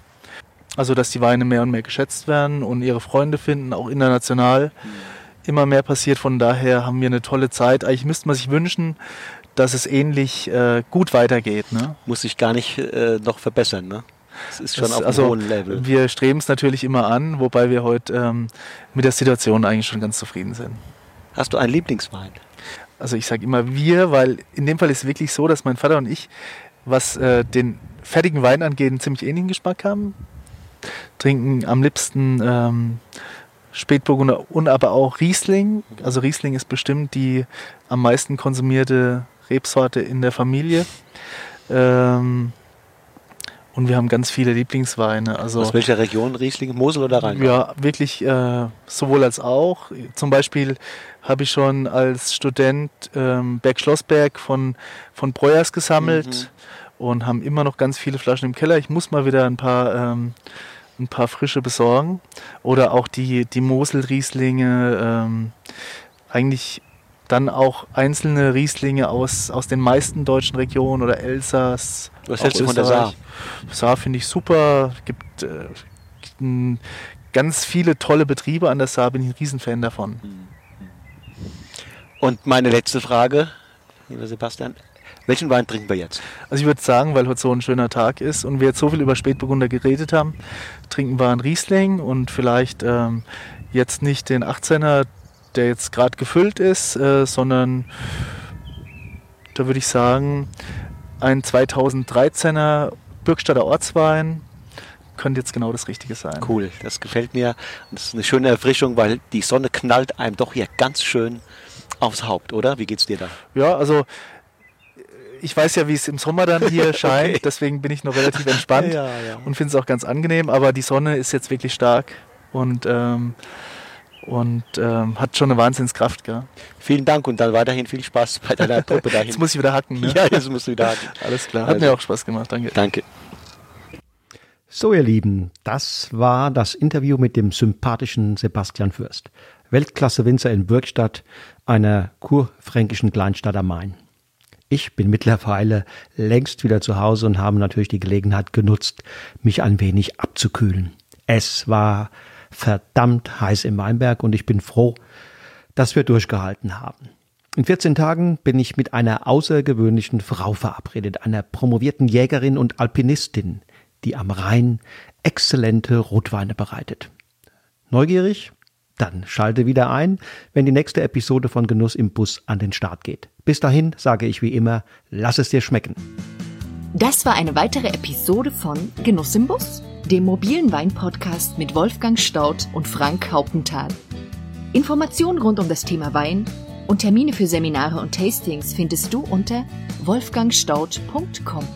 S4: also dass die Weine mehr und mehr geschätzt werden und ihre Freunde finden, auch international immer mehr passiert. Von daher haben wir eine tolle Zeit. Eigentlich müsste man sich wünschen, dass es ähnlich äh, gut weitergeht. Ne?
S3: Muss sich gar nicht äh, noch verbessern, ne? Es ist schon
S4: Das-
S3: auf
S4: also,
S3: hohen Level.
S4: Wir streben es natürlich immer an, wobei wir heute ähm, mit der Situation eigentlich schon ganz zufrieden sind.
S3: Hast du einen Lieblingswein?
S4: Also ich sage immer wir, weil in dem Fall ist es wirklich so, dass mein Vater und ich, was äh, den fertigen Wein angeht, einen ziemlich ähnlichen Geschmack haben. Trinken am liebsten ähm, Spätburgunder und aber auch Riesling. Also Riesling ist bestimmt die am meisten konsumierte Rebsorte in der Familie. Ähm, Und wir haben ganz viele Lieblingsweine. Also,
S5: Aus welcher Region? Riesling, Mosel oder Rhein?
S4: Ja, wirklich äh, sowohl als auch. Zum Beispiel habe ich schon als Student ähm, Berg Schlossberg von, von Breuers gesammelt mhm. und haben immer noch ganz viele Flaschen im Keller. Ich muss mal wieder ein paar, ähm, ein paar frische besorgen. Oder auch die, die Mosel-Rieslinge. Ähm, eigentlich dann auch einzelne Rieslinge aus, aus den meisten deutschen Regionen oder Elsass.
S5: Was hältst du von der Saar?
S4: Saar finde ich super. Es gibt äh, ganz viele tolle Betriebe an der Saar, bin ich ein Riesenfan davon.
S5: Und meine letzte Frage, lieber Sebastian, welchen Wein trinken wir jetzt?
S4: Also ich würde sagen, weil heute so ein schöner Tag ist und wir jetzt so viel über Spätburgunder geredet haben, trinken wir einen Riesling und vielleicht ähm, jetzt nicht den 18er, der jetzt gerade gefüllt ist, äh, sondern da würde ich sagen, ein 2013er Bürgstadter Ortswein könnte jetzt genau das Richtige sein.
S5: Cool, das gefällt mir. Das ist eine schöne Erfrischung, weil die Sonne knallt einem doch hier ganz schön aufs Haupt, oder? Wie geht's dir da?
S4: Ja, also ich weiß ja, wie es im Sommer dann hier scheint, okay. deswegen bin ich noch relativ entspannt ja, ja. und finde es auch ganz angenehm, aber die Sonne ist jetzt wirklich stark und ähm, und ähm, hat schon eine Wahnsinnskraft. Gell?
S5: Vielen Dank und dann weiterhin viel Spaß bei deiner Truppe dahin.
S4: jetzt muss ich wieder hacken. Ne?
S5: Ja, jetzt musst du wieder hacken.
S4: Alles klar. Hat also, mir auch Spaß gemacht. Danke.
S5: Danke.
S3: So, ihr Lieben, das war das Interview mit dem sympathischen Sebastian Fürst. Weltklasse-Winzer in Bürgstadt, einer kurfränkischen Kleinstadt am Main. Ich bin mittlerweile längst wieder zu Hause und habe natürlich die Gelegenheit genutzt, mich ein wenig abzukühlen. Es war verdammt heiß im Weinberg und ich bin froh, dass wir durchgehalten haben. In 14 Tagen bin ich mit einer außergewöhnlichen Frau verabredet, einer promovierten Jägerin und Alpinistin, die am Rhein exzellente Rotweine bereitet. Neugierig? Dann schalte wieder ein, wenn die nächste Episode von Genuss im Bus an den Start geht. Bis dahin sage ich wie immer, lass es dir schmecken.
S1: Das war eine weitere Episode von Genuss im Bus dem mobilen Wein-Podcast mit Wolfgang Staudt und Frank Hauptenthal. Informationen rund um das Thema Wein und Termine für Seminare und Tastings findest du unter wolfgangstaudt.com.